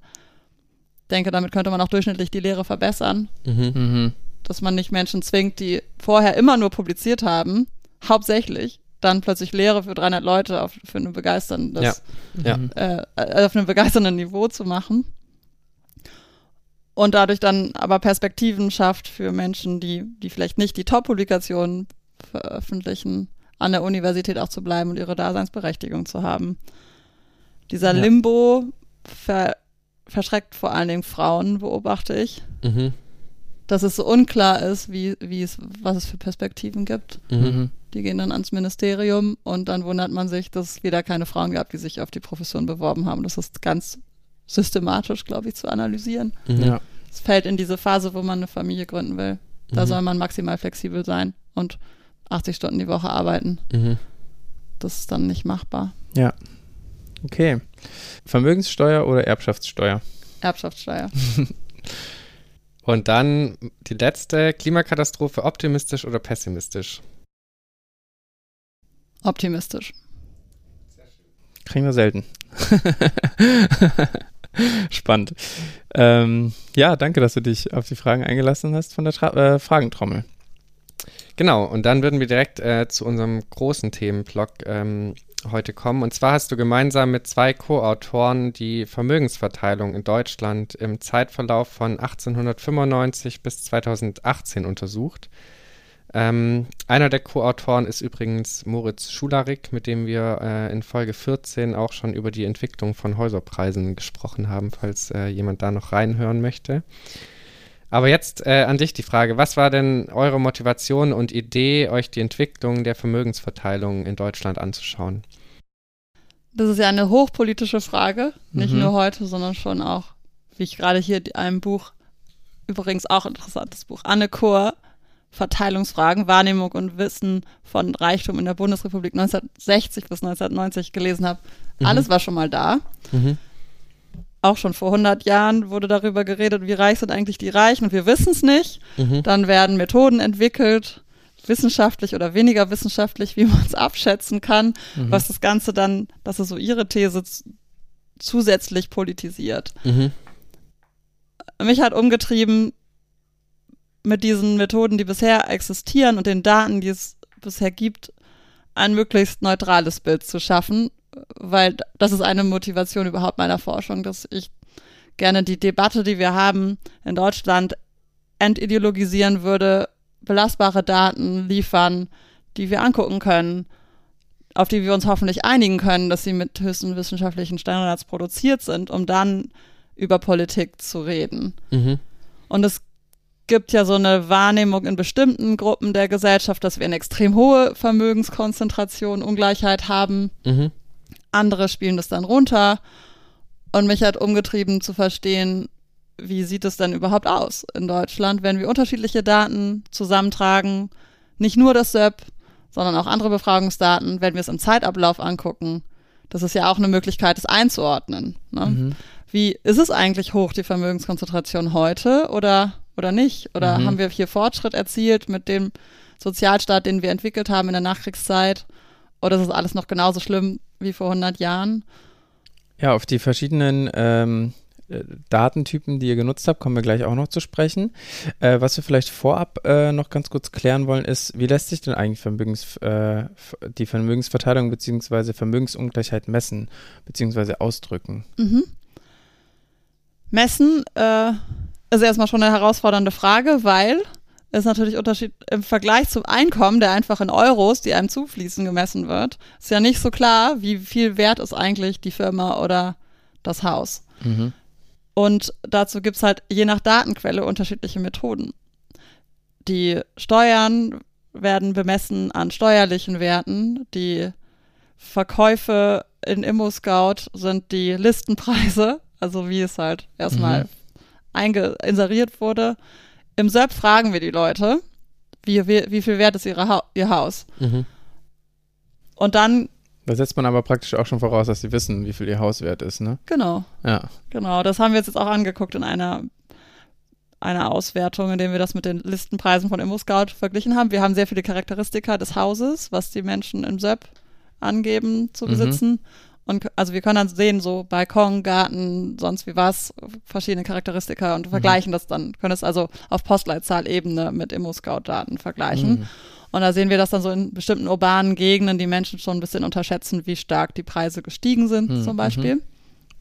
Ich denke, damit könnte man auch durchschnittlich die Lehre verbessern Mhm. Mhm. dass man nicht Menschen zwingt, die vorher immer nur publiziert haben, hauptsächlich, dann plötzlich Lehre für 300 Leute auf, für eine begeisterndes, Ja. Mhm. äh, äh, auf einem begeisternden Niveau zu machen. Und dadurch dann aber Perspektiven schafft für Menschen, die, die vielleicht nicht die Top-Publikationen veröffentlichen, an der Universität auch zu bleiben und ihre Daseinsberechtigung zu haben. Dieser Ja. Limbo ver verschreckt vor allen Dingen Frauen, beobachte ich Mhm. dass es so unklar ist, wie, wie es, was es für Perspektiven gibt. Mhm. Mhm. Die gehen dann ans Ministerium und dann wundert man sich, dass es wieder keine Frauen gab, die sich auf die Profession beworben haben. Das ist ganz systematisch, glaube ich, zu analysieren. Mhm. Ja. Es fällt in diese Phase, wo man eine Familie gründen will. Da Mhm. soll man maximal flexibel sein und 80 Stunden die Woche arbeiten. Mhm. Das ist dann nicht machbar. Okay. Vermögenssteuer oder Erbschaftssteuer? Erbschaftssteuer. Und dann die letzte Klimakatastrophe, optimistisch oder pessimistisch? Optimistisch. Kriegen wir selten. Spannend. Ähm, ja, danke, dass du dich auf die Fragen eingelassen hast von der Tra äh, Fragentrommel. Genau, und dann würden wir direkt äh, zu unserem großen Themenblock ähm, heute kommen. Und zwar hast du gemeinsam mit zwei Co-Autoren die Vermögensverteilung in Deutschland im Zeitverlauf von 1895 bis 2018 untersucht. Ähm, einer der Co-Autoren ist übrigens Moritz Schularik, mit dem wir äh, in Folge 14 auch schon über die Entwicklung von Häuserpreisen gesprochen haben, falls äh, jemand da noch reinhören möchte. Aber jetzt äh, an dich die Frage, was war denn eure Motivation und Idee, euch die Entwicklung der Vermögensverteilung in Deutschland anzuschauen? Das ist ja eine hochpolitische Frage, nicht Mhm. nur heute, sondern schon auch, wie ich gerade hier in einem Buch, übrigens auch interessantes Buch, Anne Kohr, Verteilungsfragen, Wahrnehmung und Wissen von Reichtum in der Bundesrepublik 1960 bis 1990 gelesen habe. Mhm. Alles war schon mal da. Mhm. Auch schon vor 100 Jahren wurde darüber geredet, wie reich sind eigentlich die Reichen und wir wissen es nicht. Mhm. Dann werden Methoden entwickelt, wissenschaftlich oder weniger wissenschaftlich, wie man es abschätzen kann, mhm. was das Ganze dann, das ist so ihre These, zusätzlich politisiert. Mhm. Mich hat umgetrieben, mit diesen Methoden, die bisher existieren und den Daten, die es bisher gibt, ein möglichst neutrales Bild zu schaffen, weil das ist eine Motivation überhaupt meiner Forschung, dass ich gerne die Debatte, die wir haben in Deutschland, entideologisieren würde, belastbare Daten liefern, die wir angucken können, auf die wir uns hoffentlich einigen können, dass sie mit höchsten wissenschaftlichen Standards produziert sind, um dann über Politik zu reden. Mhm. Und es gibt ja so eine Wahrnehmung in bestimmten Gruppen der Gesellschaft, dass wir eine extrem hohe Vermögenskonzentration, Ungleichheit haben. Mhm. Andere spielen das dann runter. Und mich hat umgetrieben zu verstehen, wie sieht es denn überhaupt aus in Deutschland, wenn wir unterschiedliche Daten zusammentragen, nicht nur das SEP, sondern auch andere Befragungsdaten, wenn wir es im Zeitablauf angucken. Das ist ja auch eine Möglichkeit, es einzuordnen. Ne? Mhm. Wie ist es eigentlich hoch, die Vermögenskonzentration heute oder oder nicht? Oder mhm. haben wir hier Fortschritt erzielt mit dem Sozialstaat, den wir entwickelt haben in der Nachkriegszeit? Oder ist es alles noch genauso schlimm wie vor 100 Jahren? Ja, auf die verschiedenen ähm, äh, Datentypen, die ihr genutzt habt, kommen wir gleich auch noch zu sprechen. Äh, was wir vielleicht vorab äh, noch ganz kurz klären wollen, ist, wie lässt sich denn eigentlich Vermögens, äh, die Vermögensverteilung bzw. Vermögensungleichheit messen bzw. ausdrücken? Mhm. Messen äh, ist erstmal schon eine herausfordernde Frage, weil es natürlich Unterschied im Vergleich zum Einkommen, der einfach in Euros, die einem zufließen, gemessen wird, ist ja nicht so klar, wie viel wert ist eigentlich die Firma oder das Haus. Mhm. Und dazu gibt es halt je nach Datenquelle unterschiedliche Methoden. Die Steuern werden bemessen an steuerlichen Werten. Die Verkäufe in ImmoScout sind die Listenpreise, also wie es halt erstmal mhm inseriert wurde. Im SEP fragen wir die Leute, wie, wie, wie viel wert ist ihre ha ihr Haus. Mhm. Und dann. Da setzt man aber praktisch auch schon voraus, dass sie wissen, wie viel ihr Haus wert ist, ne? Genau. Ja. Genau, das haben wir jetzt auch angeguckt in einer, einer Auswertung, in der wir das mit den Listenpreisen von ImmoScout verglichen haben. Wir haben sehr viele Charakteristika des Hauses, was die Menschen im SEP angeben zu mhm. besitzen. Mhm. Und also wir können dann sehen, so Balkon, Garten, sonst wie was, verschiedene Charakteristika und mhm. vergleichen das dann, können es also auf Postleitzahlebene mit Immo-Scout-Daten vergleichen. Mhm. Und da sehen wir, dass dann so in bestimmten urbanen Gegenden die Menschen schon ein bisschen unterschätzen, wie stark die Preise gestiegen sind, mhm. zum Beispiel. Mhm.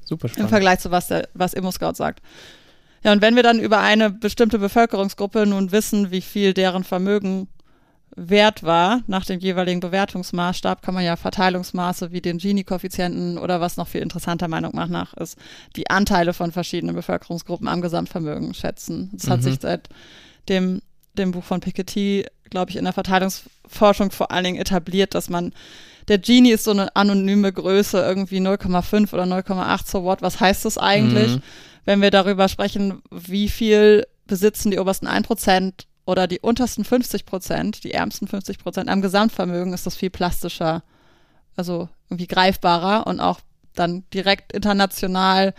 Super spannend. Im Vergleich zu was, der, was Immo-Scout sagt. Ja, und wenn wir dann über eine bestimmte Bevölkerungsgruppe nun wissen, wie viel deren Vermögen wert war, nach dem jeweiligen Bewertungsmaßstab, kann man ja Verteilungsmaße wie den Gini-Koeffizienten oder was noch viel interessanter Meinung nach ist, die Anteile von verschiedenen Bevölkerungsgruppen am Gesamtvermögen schätzen. Das mhm. hat sich seit dem, dem Buch von Piketty, glaube ich, in der Verteilungsforschung vor allen Dingen etabliert, dass man der Gini ist so eine anonyme Größe, irgendwie 0,5 oder 0,8, so what, was heißt das eigentlich? Mhm. Wenn wir darüber sprechen, wie viel besitzen die obersten 1% oder die untersten 50 Prozent, die ärmsten 50 Prozent am Gesamtvermögen ist das viel plastischer, also irgendwie greifbarer und auch dann direkt international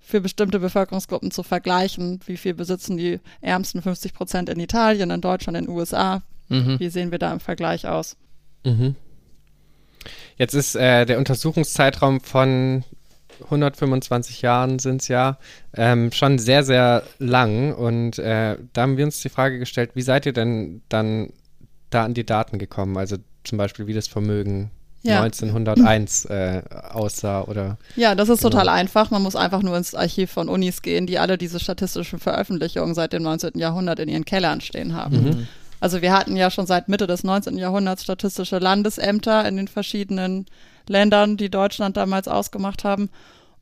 für bestimmte Bevölkerungsgruppen zu vergleichen, wie viel besitzen die ärmsten 50 Prozent in Italien, in Deutschland, in den USA. Mhm. Wie sehen wir da im Vergleich aus? Mhm. Jetzt ist äh, der Untersuchungszeitraum von 125 Jahren sind es ja, ähm, schon sehr, sehr lang. Und äh, da haben wir uns die Frage gestellt, wie seid ihr denn dann da an die Daten gekommen? Also zum Beispiel, wie das Vermögen ja. 1901 äh, aussah oder. Ja, das ist genau. total einfach. Man muss einfach nur ins Archiv von Unis gehen, die alle diese statistischen Veröffentlichungen seit dem 19. Jahrhundert in ihren Kellern stehen haben. Mhm. Also wir hatten ja schon seit Mitte des 19. Jahrhunderts statistische Landesämter in den verschiedenen Ländern, die Deutschland damals ausgemacht haben.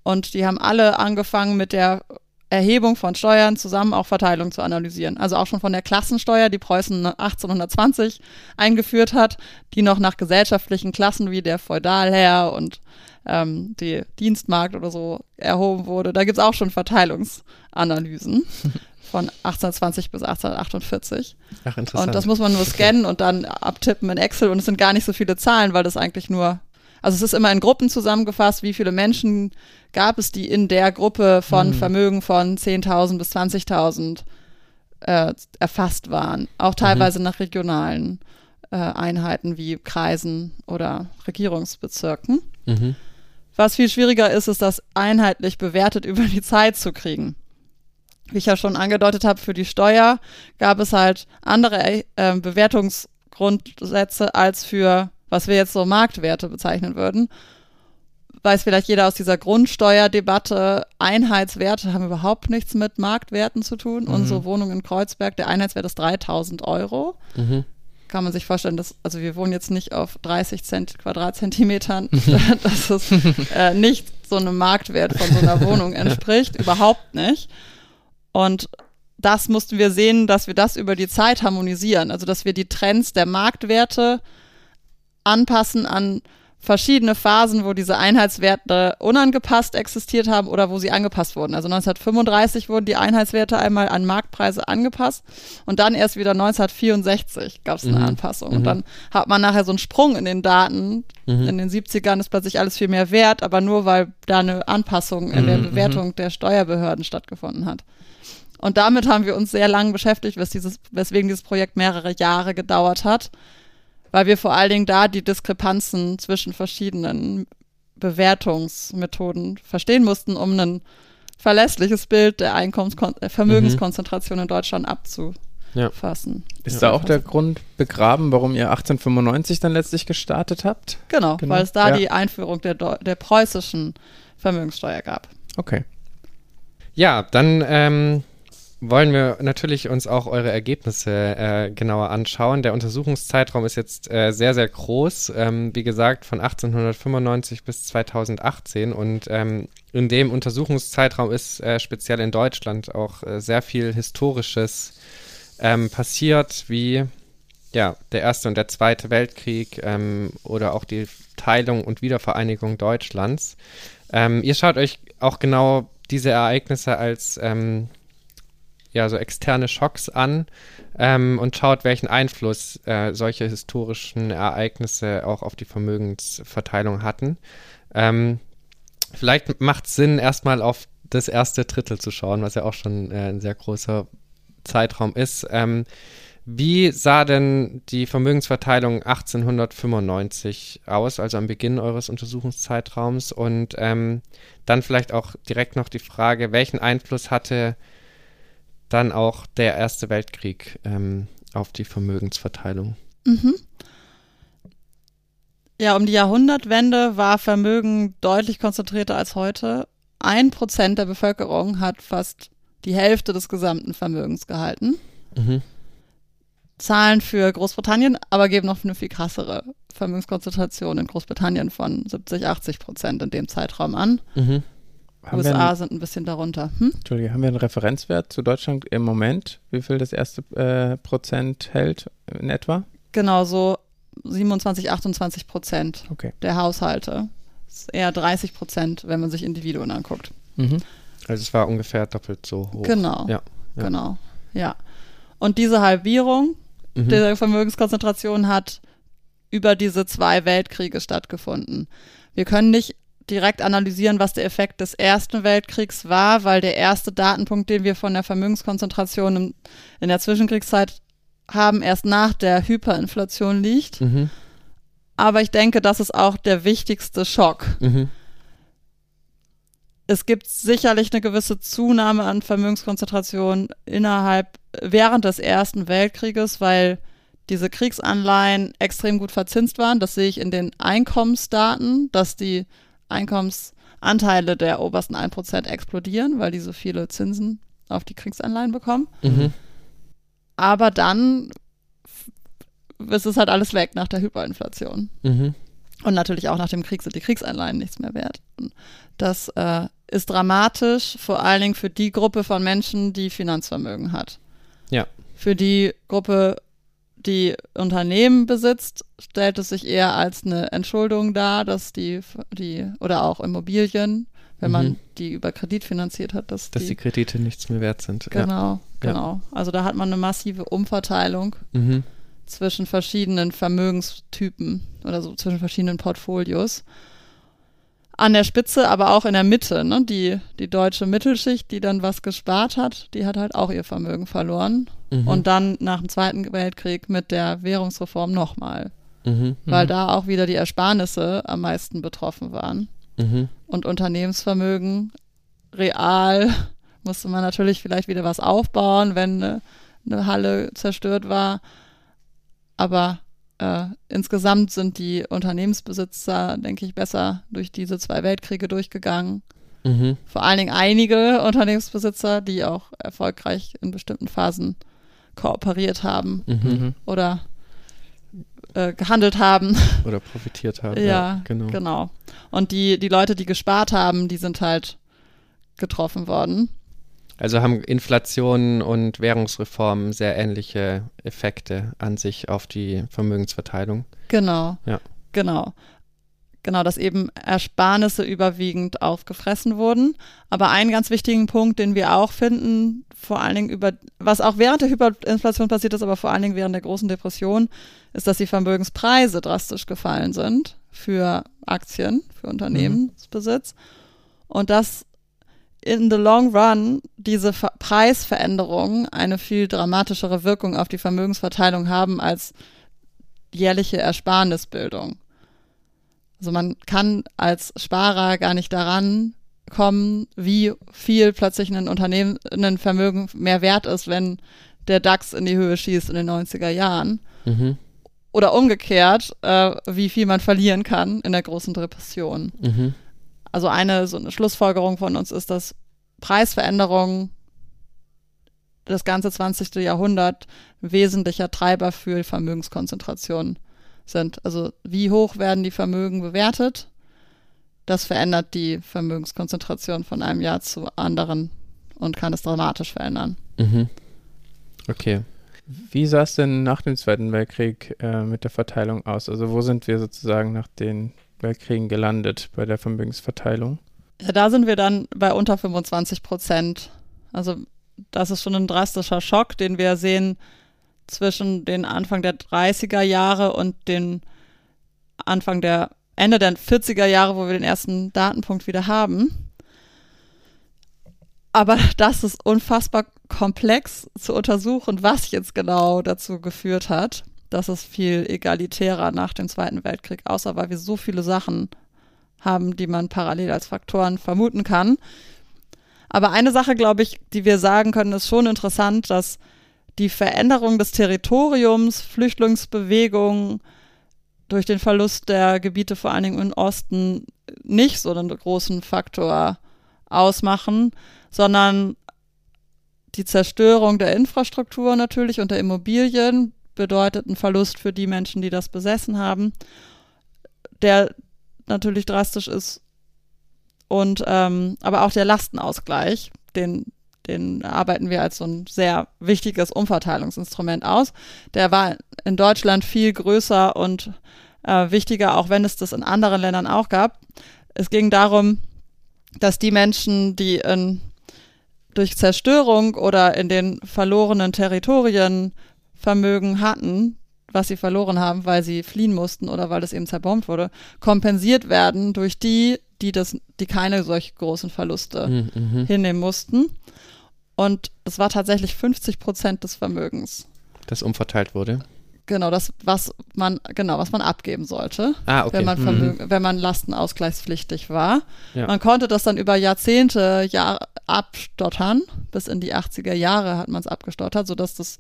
Und die haben alle angefangen mit der Erhebung von Steuern zusammen auch Verteilung zu analysieren. Also auch schon von der Klassensteuer, die Preußen 1820 eingeführt hat, die noch nach gesellschaftlichen Klassen wie der Feudalherr und ähm, die Dienstmarkt oder so erhoben wurde. Da gibt es auch schon Verteilungsanalysen von 1820 bis 1848. Ach, interessant. Und das muss man nur scannen und dann abtippen in Excel und es sind gar nicht so viele Zahlen, weil das eigentlich nur Also es ist immer in Gruppen zusammengefasst, wie viele Menschen gab es, die in der Gruppe von Mhm. Vermögen von 10.000 bis 20.000 äh, erfasst waren. Auch teilweise nach regionalen äh, Einheiten wie Kreisen oder Regierungsbezirken. Mhm. Was viel schwieriger ist, ist das einheitlich bewertet über die Zeit zu kriegen. Wie ich ja schon angedeutet habe, für die Steuer gab es halt andere äh, Bewertungsgrundsätze als für, was wir jetzt so Marktwerte bezeichnen würden. Weiß vielleicht jeder aus dieser Grundsteuerdebatte, Einheitswerte haben überhaupt nichts mit Marktwerten zu tun. Unsere Wohnung in Kreuzberg, der Einheitswert ist 3000 Euro Mhm. kann man sich vorstellen, dass, also wir wohnen jetzt nicht auf 30 Cent Quadratzentimetern, dass es äh, nicht so einem Marktwert von so einer Wohnung entspricht, überhaupt nicht. Und das mussten wir sehen, dass wir das über die Zeit harmonisieren, also dass wir die Trends der Marktwerte anpassen an verschiedene Phasen, wo diese Einheitswerte unangepasst existiert haben oder wo sie angepasst wurden. Also 1935 wurden die Einheitswerte einmal an Marktpreise angepasst und dann erst wieder 1964 gab es eine Mhm. Anpassung. Mhm. Und dann hat man nachher so einen Sprung in den Daten. Mhm. In den 70ern ist plötzlich alles viel mehr wert, aber nur weil da eine Anpassung in der Mhm, Bewertung der Steuerbehörden stattgefunden hat. Und damit haben wir uns sehr lang beschäftigt, wes dieses, weswegen dieses Projekt mehrere Jahre gedauert hat, weil wir vor allen Dingen da die Diskrepanzen zwischen verschiedenen Bewertungsmethoden verstehen mussten, um ein verlässliches Bild der Einkommenskon äh, Vermögenskonzentration in Deutschland abzufassen. Ist Ja. da auch der Grund begraben, warum ihr 1895 dann letztlich gestartet habt? Genau, Genau, weil es da ja. die Einführung der, der preußischen Vermögenssteuer gab. Okay. Ja, dann ähm, wollen wir natürlich uns auch eure Ergebnisse äh, genauer anschauen. Der Untersuchungszeitraum ist jetzt äh, sehr, sehr groß. Ähm, wie gesagt, von 1895 bis 2018. Und ähm, in dem Untersuchungszeitraum ist äh, speziell in Deutschland auch äh, sehr viel Historisches ähm, passiert, wie ja, der Erste und der Zweite Weltkrieg ähm, oder auch die Teilung und Wiedervereinigung Deutschlands. Ähm, ihr schaut euch auch genau diese Ereignisse als ähm, ja, so externe Schocks an ähm, und schaut, welchen Einfluss äh, solche historischen Ereignisse auch auf die Vermögensverteilung hatten. Ähm, vielleicht macht es Sinn, erstmal auf das erste Drittel zu schauen, was ja auch schon äh, ein sehr großer Zeitraum ist. Ähm, wie sah denn die Vermögensverteilung 1895 aus, also am Beginn eures Untersuchungszeitraums? Und ähm, dann vielleicht auch direkt noch die Frage, welchen Einfluss hatte dann auch der Erste Weltkrieg ähm, auf die Vermögensverteilung? Mhm. Ja, um die Jahrhundertwende war Vermögen deutlich konzentrierter als heute. Ein Prozent der Bevölkerung hat fast die Hälfte des gesamten Vermögens gehalten. Mhm. Zahlen für Großbritannien, aber geben noch eine viel krassere Vermögenskonzentration in Großbritannien von 70, 80 Prozent in dem Zeitraum an. Mhm. USA einen, sind ein bisschen darunter. Hm? Entschuldige, haben wir einen Referenzwert zu Deutschland im Moment? Wie viel das erste äh, Prozent hält in etwa? Genau so 27, 28 Prozent Okay. der Haushalte. Das ist eher 30 Prozent, wenn man sich Individuen anguckt. Mhm. Also es war ungefähr doppelt so hoch. Genau. Ja, ja. Genau. Ja. Und diese Halbierung Mhm. der Vermögenskonzentration hat über diese zwei Weltkriege stattgefunden. Wir können nicht direkt analysieren, was der Effekt des Ersten Weltkriegs war, weil der erste Datenpunkt, den wir von der Vermögenskonzentration im, in der Zwischenkriegszeit haben, erst nach der Hyperinflation liegt. Mhm. Aber ich denke, das ist auch der wichtigste Schock. Mhm. es gibt sicherlich eine gewisse Zunahme an Vermögenskonzentration innerhalb während des Ersten Weltkrieges, weil diese Kriegsanleihen extrem gut verzinst waren. Das sehe ich in den Einkommensdaten, dass die Einkommensanteile der obersten 1% explodieren, weil die so viele Zinsen auf die Kriegsanleihen bekommen. Mhm. Aber dann ist es halt alles weg nach der Hyperinflation. Mhm. Und natürlich auch nach dem Krieg sind die Kriegsanleihen nichts mehr wert. Das äh, ist dramatisch, vor allen Dingen für die Gruppe von Menschen, die Finanzvermögen hat. Ja. Für die Gruppe, die Unternehmen besitzt, stellt es sich eher als eine Entschuldung dar, dass die, die oder auch Immobilien, wenn man Mhm. die über Kredit finanziert hat, dass, Dass die die, Kredite nichts mehr wert sind. Ja. genau, genau. Also da hat man eine massive Umverteilung Mhm. zwischen verschiedenen Vermögenstypen oder so zwischen verschiedenen Portfolios. An der Spitze, aber auch in der Mitte. Ne? Die, die deutsche Mittelschicht, die dann was gespart hat, die hat halt auch ihr Vermögen verloren. Mhm. Und dann nach dem Zweiten Weltkrieg mit der Währungsreform nochmal. Mhm. Weil da auch wieder die Ersparnisse am meisten betroffen waren. Mhm. Und Unternehmensvermögen real musste man natürlich vielleicht wieder was aufbauen, wenn eine, eine Halle zerstört war. Aber äh, insgesamt sind die Unternehmensbesitzer, denke ich, besser durch diese zwei Weltkriege durchgegangen. Mhm. Vor allen Dingen einige Unternehmensbesitzer, die auch erfolgreich in bestimmten Phasen kooperiert haben Mhm. Mhm. oder äh, gehandelt haben. Oder profitiert haben. Ja, genau. Genau. Und die, die Leute, die gespart haben, die sind halt getroffen worden. Also haben Inflation und Währungsreformen sehr ähnliche Effekte an sich auf die Vermögensverteilung. Genau. Ja. Genau. Genau, dass eben Ersparnisse überwiegend aufgefressen wurden. Aber einen ganz wichtigen Punkt, den wir auch finden, vor allen Dingen über, was auch während der Hyperinflation passiert ist, aber vor allen Dingen während der großen Depression, ist, dass die Vermögenspreise drastisch gefallen sind für Aktien, für Unternehmensbesitz. Und dass in the long run diese Ver Preisveränderungen eine viel dramatischere Wirkung auf die Vermögensverteilung haben als jährliche Ersparnisbildung. Also man kann als Sparer gar nicht daran kommen, wie viel plötzlich ein Unternehmen, ein Vermögen mehr wert ist, wenn der DAX in die Höhe schießt in den 90er Jahren. Mhm. Oder umgekehrt, äh, wie viel man verlieren kann in der großen Depression. Mhm. Also eine so eine Schlussfolgerung von uns ist, dass Preisveränderungen das ganze 20. Jahrhundert wesentlicher Treiber für Vermögenskonzentration sind. Also wie hoch werden die Vermögen bewertet? Das verändert die Vermögenskonzentration von einem Jahr zu anderen und kann es dramatisch verändern. Mhm. Okay. Wie sah es denn nach dem Zweiten Weltkrieg äh, mit der Verteilung aus? Also wo sind wir sozusagen nach den Weltkriegen gelandet bei der Vermögensverteilung? Ja, da sind wir dann bei unter 25 Prozent. Also das ist schon ein drastischer Schock, den wir sehen zwischen den Anfang der 30er Jahre und den Anfang der Ende der 40er Jahre, wo wir den ersten Datenpunkt wieder haben. Aber das ist unfassbar komplex zu untersuchen, was jetzt genau dazu geführt hat, dass es viel egalitärer nach dem Zweiten Weltkrieg aussah, weil wir so viele Sachen haben, die man parallel als Faktoren vermuten kann. Aber eine Sache, glaube ich, die wir sagen können, ist schon interessant, dass die Veränderung des Territoriums, Flüchtlingsbewegungen durch den Verlust der Gebiete vor allen Dingen im Osten nicht so einen großen Faktor ausmachen, sondern die Zerstörung der Infrastruktur natürlich und der Immobilien bedeutet einen Verlust für die Menschen, die das besessen haben, der natürlich drastisch ist. Und ähm, aber auch der Lastenausgleich, den, den arbeiten wir als so ein sehr wichtiges Umverteilungsinstrument aus. Der war in Deutschland viel größer und äh, wichtiger, auch wenn es das in anderen Ländern auch gab. Es ging darum, dass die Menschen, die in, durch Zerstörung oder in den verlorenen Territorien Vermögen hatten, was sie verloren haben, weil sie fliehen mussten oder weil es eben zerbombt wurde, kompensiert werden durch die, die das, die keine solch großen Verluste Mhm. Mhm. hinnehmen mussten. Und es war tatsächlich 50 Prozent des Vermögens. Das umverteilt wurde. Genau, das, was man, genau, was man abgeben sollte, Ah, okay. wenn man Mhm. Wenn man lastenausgleichspflichtig war. Ja. Man konnte das dann über Jahrzehnte Jahr, abstottern. Bis in die 80er Jahre hat man es abgestottert, sodass das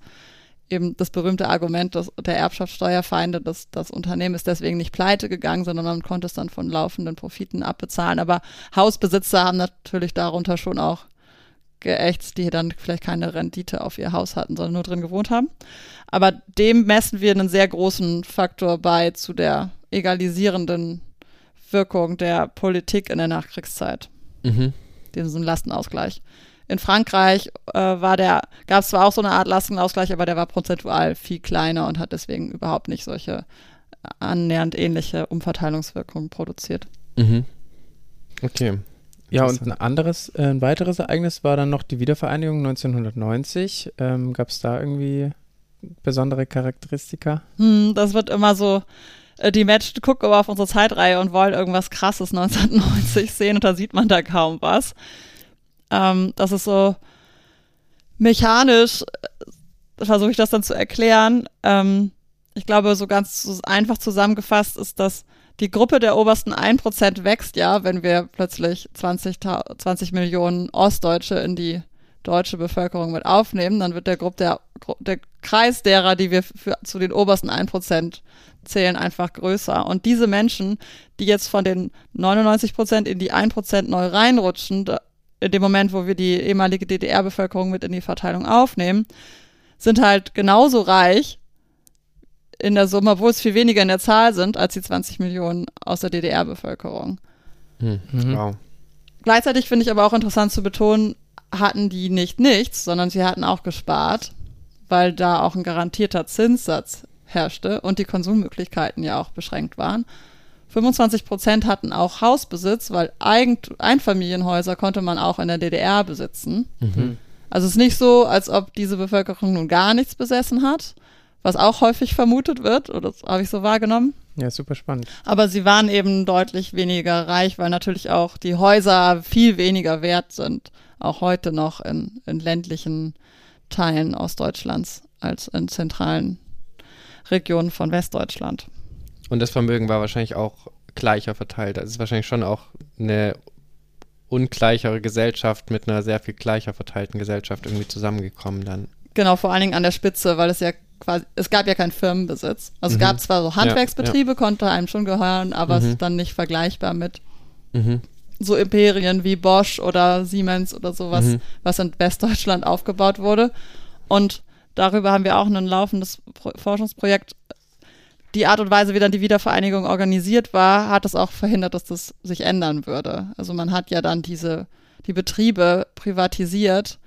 eben das berühmte Argument des, der Erbschaftssteuerfeinde, dass das Unternehmen ist deswegen nicht pleite gegangen, sondern man konnte es dann von laufenden Profiten abbezahlen. Aber Hausbesitzer haben natürlich darunter schon auch geächtzt, die dann vielleicht keine Rendite auf ihr Haus hatten, sondern nur drin gewohnt haben. Aber dem messen wir einen sehr großen Faktor bei zu der egalisierenden Wirkung der Politik in der Nachkriegszeit, Mhm. diesen Lastenausgleich. In Frankreich äh, war der, gab es zwar auch so eine Art Lastenausgleich, aber der war prozentual viel kleiner und hat deswegen überhaupt nicht solche annähernd ähnliche Umverteilungswirkungen produziert. Mhm. Okay. Ja, und ein anderes, äh, ein weiteres Ereignis war dann noch die Wiedervereinigung 1990. Ähm, Gab es da irgendwie besondere Charakteristika? Hm, das wird immer so, äh, die Menschen gucken aber auf unsere Zeitreihe und wollen irgendwas krasses 1990 sehen und da sieht man da kaum was. Ähm, das ist so mechanisch, äh, versuche ich das dann zu erklären. Ähm, ich glaube, so ganz einfach zusammengefasst ist, dass die Gruppe der obersten 1% wächst ja, wenn wir plötzlich 20, 20 Millionen Ostdeutsche in die deutsche Bevölkerung mit aufnehmen, dann wird der Gruppe der, der Kreis derer, die wir für, zu den obersten 1% zählen, einfach größer. Und diese Menschen, die jetzt von den 99% in die 1% neu reinrutschen, in dem Moment, wo wir die ehemalige DDR-Bevölkerung mit in die Verteilung aufnehmen, sind halt genauso reich in der Summe, obwohl es viel weniger in der Zahl sind, als die 20 Millionen aus der DDR-Bevölkerung. Hm. Mhm. Wow. Gleichzeitig finde ich aber auch interessant zu betonen, hatten die nicht nichts, sondern sie hatten auch gespart, weil da auch ein garantierter Zinssatz herrschte und die Konsummöglichkeiten ja auch beschränkt waren. 25 Prozent hatten auch Hausbesitz, weil Eigent Einfamilienhäuser konnte man auch in der DDR besitzen. Mhm. Also es ist nicht so, als ob diese Bevölkerung nun gar nichts besessen hat, was auch häufig vermutet wird, oder habe ich so wahrgenommen. Ja, super spannend. Aber sie waren eben deutlich weniger reich, weil natürlich auch die Häuser viel weniger wert sind, auch heute noch in, in ländlichen Teilen Ostdeutschlands als in zentralen Regionen von Westdeutschland. Und das Vermögen war wahrscheinlich auch gleicher verteilt. Das ist wahrscheinlich schon auch eine ungleichere Gesellschaft mit einer sehr viel gleicher verteilten Gesellschaft irgendwie zusammengekommen dann. Genau, vor allen Dingen an der Spitze, weil es ja quasi, es gab ja keinen Firmenbesitz. Also mhm. es gab zwar so Handwerksbetriebe, ja, ja. konnte einem schon gehören, aber mhm. es ist dann nicht vergleichbar mit mhm. so Imperien wie Bosch oder Siemens oder sowas, mhm. was in Westdeutschland aufgebaut wurde. Und darüber haben wir auch ein laufendes Pro Forschungsprojekt. Die Art und Weise, wie dann die Wiedervereinigung organisiert war, hat es auch verhindert, dass das sich ändern würde. Also man hat ja dann diese, die Betriebe privatisiert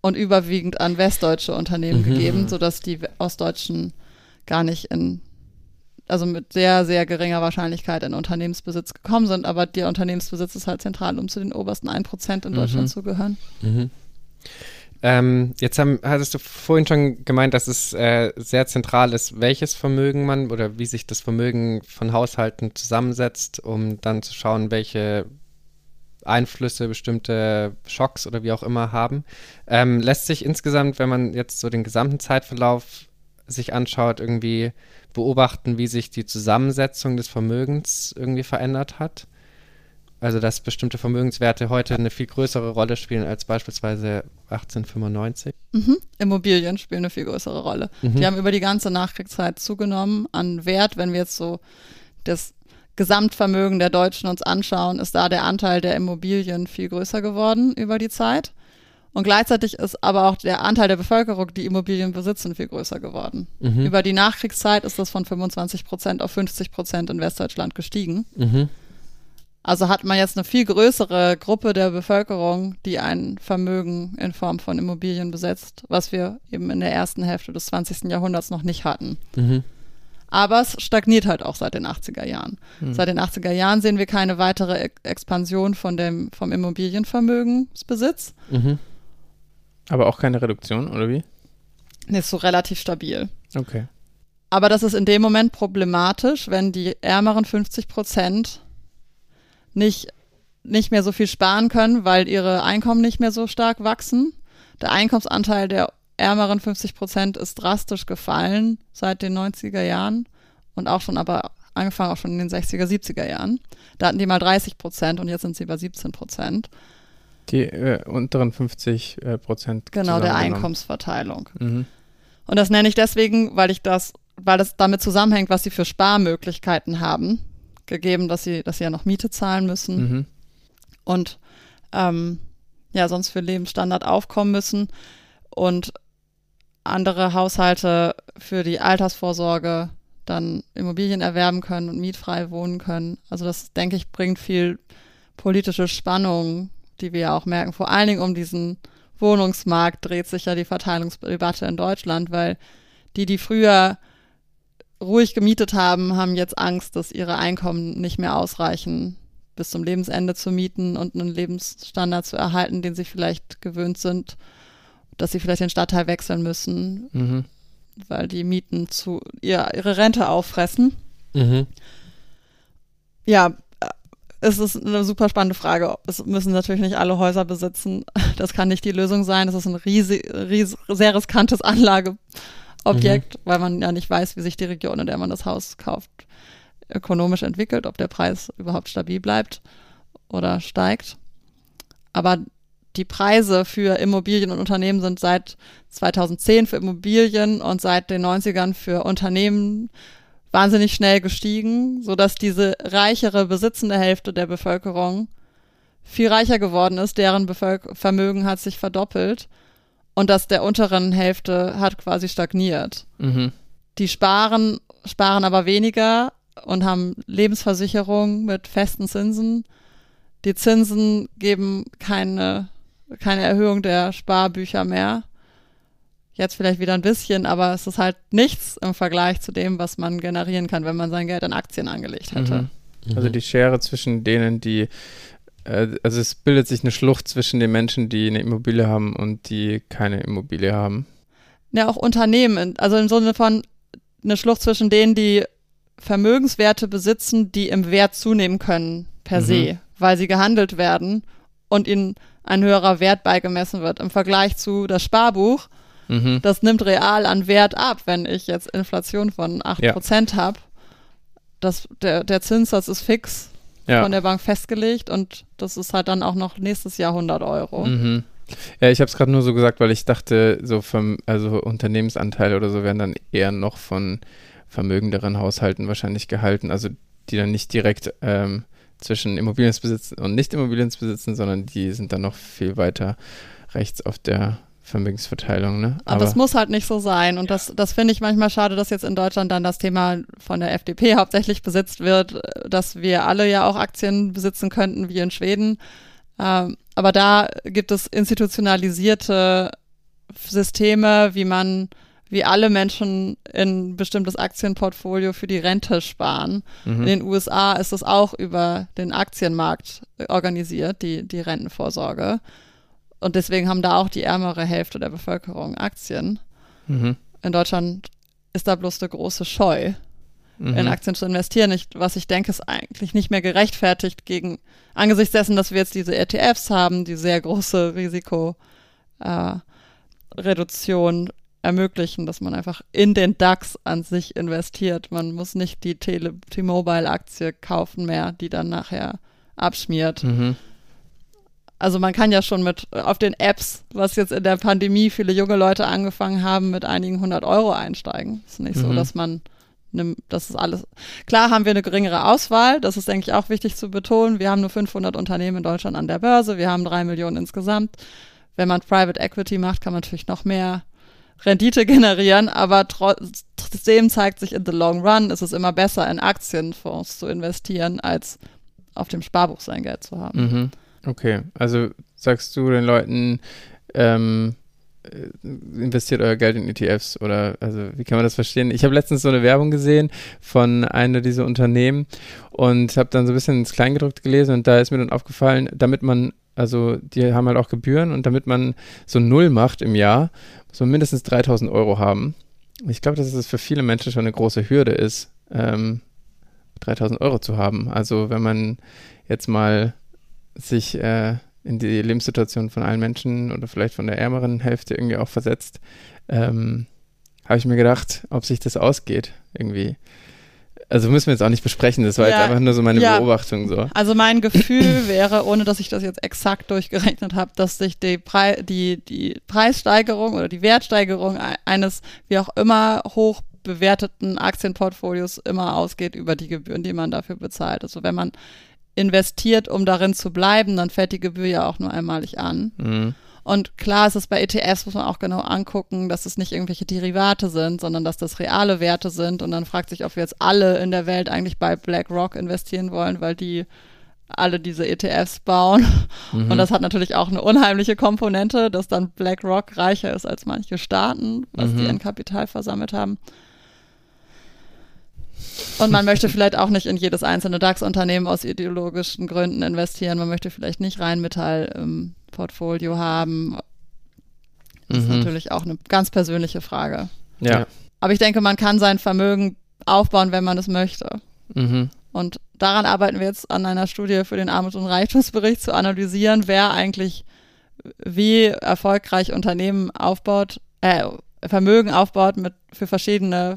und überwiegend an westdeutsche Unternehmen mhm. gegeben, sodass die Ostdeutschen gar nicht in, also mit sehr, sehr geringer Wahrscheinlichkeit in Unternehmensbesitz gekommen sind. Aber der Unternehmensbesitz ist halt zentral, um zu den obersten 1% in Deutschland mhm. zu gehören. Mhm. Ähm, jetzt haben, hattest du vorhin schon gemeint, dass es äh, sehr zentral ist, welches Vermögen man oder wie sich das Vermögen von Haushalten zusammensetzt, um dann zu schauen, welche Einflüsse, bestimmte Schocks oder wie auch immer haben. Ähm, lässt sich insgesamt, wenn man jetzt so den gesamten Zeitverlauf sich anschaut, irgendwie beobachten, wie sich die Zusammensetzung des Vermögens irgendwie verändert hat? Also, dass bestimmte Vermögenswerte heute eine viel größere Rolle spielen als beispielsweise 1895? Mhm. Immobilien spielen eine viel größere Rolle. Mhm. Die haben über die ganze Nachkriegszeit zugenommen an Wert, wenn wir jetzt so das Gesamtvermögen der Deutschen uns anschauen, ist da der Anteil der Immobilien viel größer geworden über die Zeit. Und gleichzeitig ist aber auch der Anteil der Bevölkerung, die Immobilien besitzen, viel größer geworden. Mhm. Über die Nachkriegszeit ist das von 25 Prozent auf 50 Prozent in Westdeutschland gestiegen. Mhm. Also hat man jetzt eine viel größere Gruppe der Bevölkerung, die ein Vermögen in Form von Immobilien besitzt, was wir eben in der ersten Hälfte des 20. Jahrhunderts noch nicht hatten. Mhm. Aber es stagniert halt auch seit den 80er Jahren. Mhm. Seit den 80er Jahren sehen wir keine weitere e Expansion von dem, vom Immobilienvermögensbesitz. Mhm. Aber auch keine Reduktion, oder wie? Nee, ist so relativ stabil. Okay. Aber das ist in dem Moment problematisch, wenn die ärmeren 50 Prozent nicht, nicht mehr so viel sparen können, weil ihre Einkommen nicht mehr so stark wachsen. Der Einkommensanteil der ärmeren 50 Prozent ist drastisch gefallen seit den 90er Jahren und auch schon aber angefangen auch schon in den 60er, 70er Jahren. Da hatten die mal 30 Prozent und jetzt sind sie bei 17 Prozent. Die äh, unteren 50 äh, Prozent. Genau, der Einkommensverteilung. Mhm. Und das nenne ich deswegen, weil ich das, weil das damit zusammenhängt, was sie für Sparmöglichkeiten haben, gegeben, dass sie, dass sie ja noch Miete zahlen müssen mhm. und ähm, ja, sonst für Lebensstandard aufkommen müssen. Und andere Haushalte für die Altersvorsorge dann Immobilien erwerben können und mietfrei wohnen können. Also das, denke ich, bringt viel politische Spannung, die wir ja auch merken. Vor allen Dingen um diesen Wohnungsmarkt dreht sich ja die Verteilungsdebatte in Deutschland, weil die, die früher ruhig gemietet haben, haben jetzt Angst, dass ihre Einkommen nicht mehr ausreichen, bis zum Lebensende zu mieten und einen Lebensstandard zu erhalten, den sie vielleicht gewöhnt sind dass sie vielleicht den Stadtteil wechseln müssen. Mhm. weil die Mieten zu ihr, ihre Rente auffressen. Mhm. Ja, es ist eine super spannende Frage. Es müssen natürlich nicht alle Häuser besitzen. Das kann nicht die Lösung sein. Es ist ein riesig, riesig, sehr riskantes Anlageobjekt, Mhm. weil man ja nicht weiß, wie sich die Region, in der man das Haus kauft, ökonomisch entwickelt, ob der Preis überhaupt stabil bleibt oder steigt. Aber die Preise für Immobilien und Unternehmen sind seit 2010 für Immobilien und seit den 90ern für Unternehmen wahnsinnig schnell gestiegen, sodass diese reichere, besitzende Hälfte der Bevölkerung viel reicher geworden ist, deren Bevölker Vermögen hat sich verdoppelt und das der unteren Hälfte hat quasi stagniert. Mhm. Die sparen, sparen aber weniger und haben Lebensversicherung mit festen Zinsen. Die Zinsen geben keine, keine Erhöhung der Sparbücher mehr. Jetzt vielleicht wieder ein bisschen, aber es ist halt nichts im Vergleich zu dem, was man generieren kann, wenn man sein Geld in Aktien angelegt hätte. Mhm. Also die Schere zwischen denen, die, also es bildet sich eine Schlucht zwischen den Menschen, die eine Immobilie haben und die keine Immobilie haben. Ja, auch Unternehmen, also im Sinne von eine Schlucht zwischen denen, die Vermögenswerte besitzen, die im Wert zunehmen können per Mhm. se, weil sie gehandelt werden und ihnen ein höherer Wert beigemessen wird. Im Vergleich zu das Sparbuch, Mhm. das nimmt real an Wert ab, wenn ich jetzt Inflation von 8% habe. Das, der, der Zinssatz ist fix Ja. von der Bank festgelegt und das ist halt dann auch noch nächstes Jahr 100 Euro. Mhm. Ja, ich habe es gerade nur so gesagt, weil ich dachte, so vom, also Unternehmensanteile oder so werden dann eher noch von vermögenderen Haushalten wahrscheinlich gehalten, also die dann nicht direkt ähm, zwischen Immobiliensbesitz und Nicht-Immobiliensbesitzen, sondern die sind dann noch viel weiter rechts auf der Vermögensverteilung, ne? Aber, es muss halt nicht so sein. Und das, das finde ich manchmal schade, dass jetzt in Deutschland dann das Thema von der FDP hauptsächlich besitzt wird, dass wir alle ja auch Aktien besitzen könnten, wie in Schweden. Ähm, aber da gibt es institutionalisierte Systeme, wie man, wie alle Menschen in ein bestimmtes Aktienportfolio für die Rente sparen. Mhm. In den USA ist es auch über den Aktienmarkt organisiert, die, die Rentenvorsorge. Und deswegen haben da auch die ärmere Hälfte der Bevölkerung Aktien. Mhm. In Deutschland ist da bloß eine große Scheu, Mhm. in Aktien zu investieren. Ich, was ich denke, ist eigentlich nicht mehr gerechtfertigt gegen, angesichts dessen, dass wir jetzt diese ETFs haben, die sehr große Risikoreduktion äh, ermöglichen, dass man einfach in den DAX an sich investiert. Man muss nicht die T-Mobile-Aktie kaufen mehr, die dann nachher abschmiert. Mhm. Also man kann ja schon mit auf den Apps, was jetzt in der Pandemie viele junge Leute angefangen haben, mit einigen hundert Euro einsteigen. Ist nicht so, Mhm. dass man ne, das ist alles. Klar haben wir eine geringere Auswahl, das ist, denke ich, auch wichtig zu betonen. Wir haben nur 500 Unternehmen in Deutschland an der Börse, wir haben drei Millionen insgesamt. Wenn man Private Equity macht, kann man natürlich noch mehr Rendite generieren, aber trotzdem zeigt sich in the long run, ist es immer besser, in Aktienfonds zu investieren, als auf dem Sparbuch sein Geld zu haben. Mhm. Okay, also sagst du den Leuten, ähm, äh, investiert euer Geld in ETFs oder also wie kann man das verstehen? Ich habe letztens so eine Werbung gesehen von einer dieser Unternehmen und habe dann so ein bisschen ins Kleingedruckte gelesen und da ist mir dann aufgefallen, damit man, also die haben halt auch Gebühren und damit man so null macht im Jahr, muss man mindestens 3000 Euro haben. Ich glaube, dass es für viele Menschen schon eine große Hürde ist, ähm, 3000 Euro zu haben. Also wenn man jetzt mal sich äh, in die Lebenssituation von allen Menschen oder vielleicht von der ärmeren Hälfte irgendwie auch versetzt, ähm, habe ich mir gedacht, ob sich das ausgeht irgendwie. Also müssen wir jetzt auch nicht besprechen, das war Ja, jetzt einfach nur so meine ja. Beobachtung so. Also mein Gefühl wäre, ohne dass ich das jetzt exakt durchgerechnet habe, dass sich die, Pre die, die Preissteigerung oder die Wertsteigerung e- eines wie auch immer hoch bewerteten Aktienportfolios immer ausgeht über die Gebühren, die man dafür bezahlt. Also wenn man investiert, um darin zu bleiben, dann fällt die Gebühr ja auch nur einmalig an. Mhm. Und klar ist es bei ETFs, muss man auch genau angucken, dass es nicht irgendwelche Derivate sind, sondern dass das reale Werte sind. Und dann fragt sich, ob wir jetzt alle in der Welt eigentlich bei BlackRock investieren wollen, weil die alle diese ETFs bauen. Mhm. Und das hat natürlich auch eine unheimliche Komponente, dass dann BlackRock reicher ist als manche Staaten, was die Mhm. an Kapital versammelt haben. Und man möchte vielleicht auch nicht in jedes einzelne DAX-Unternehmen aus ideologischen Gründen investieren. Man möchte vielleicht nicht Rheinmetall im Portfolio haben. Das ist Mhm. natürlich auch eine ganz persönliche Frage. Ja. aber ich denke, man kann sein Vermögen aufbauen, wenn man es möchte. Mhm. Und daran arbeiten wir jetzt an einer Studie für den Armuts- und Reichtumsbericht zu analysieren, wer eigentlich wie erfolgreich Unternehmen aufbaut, äh, Vermögen aufbaut mit für verschiedene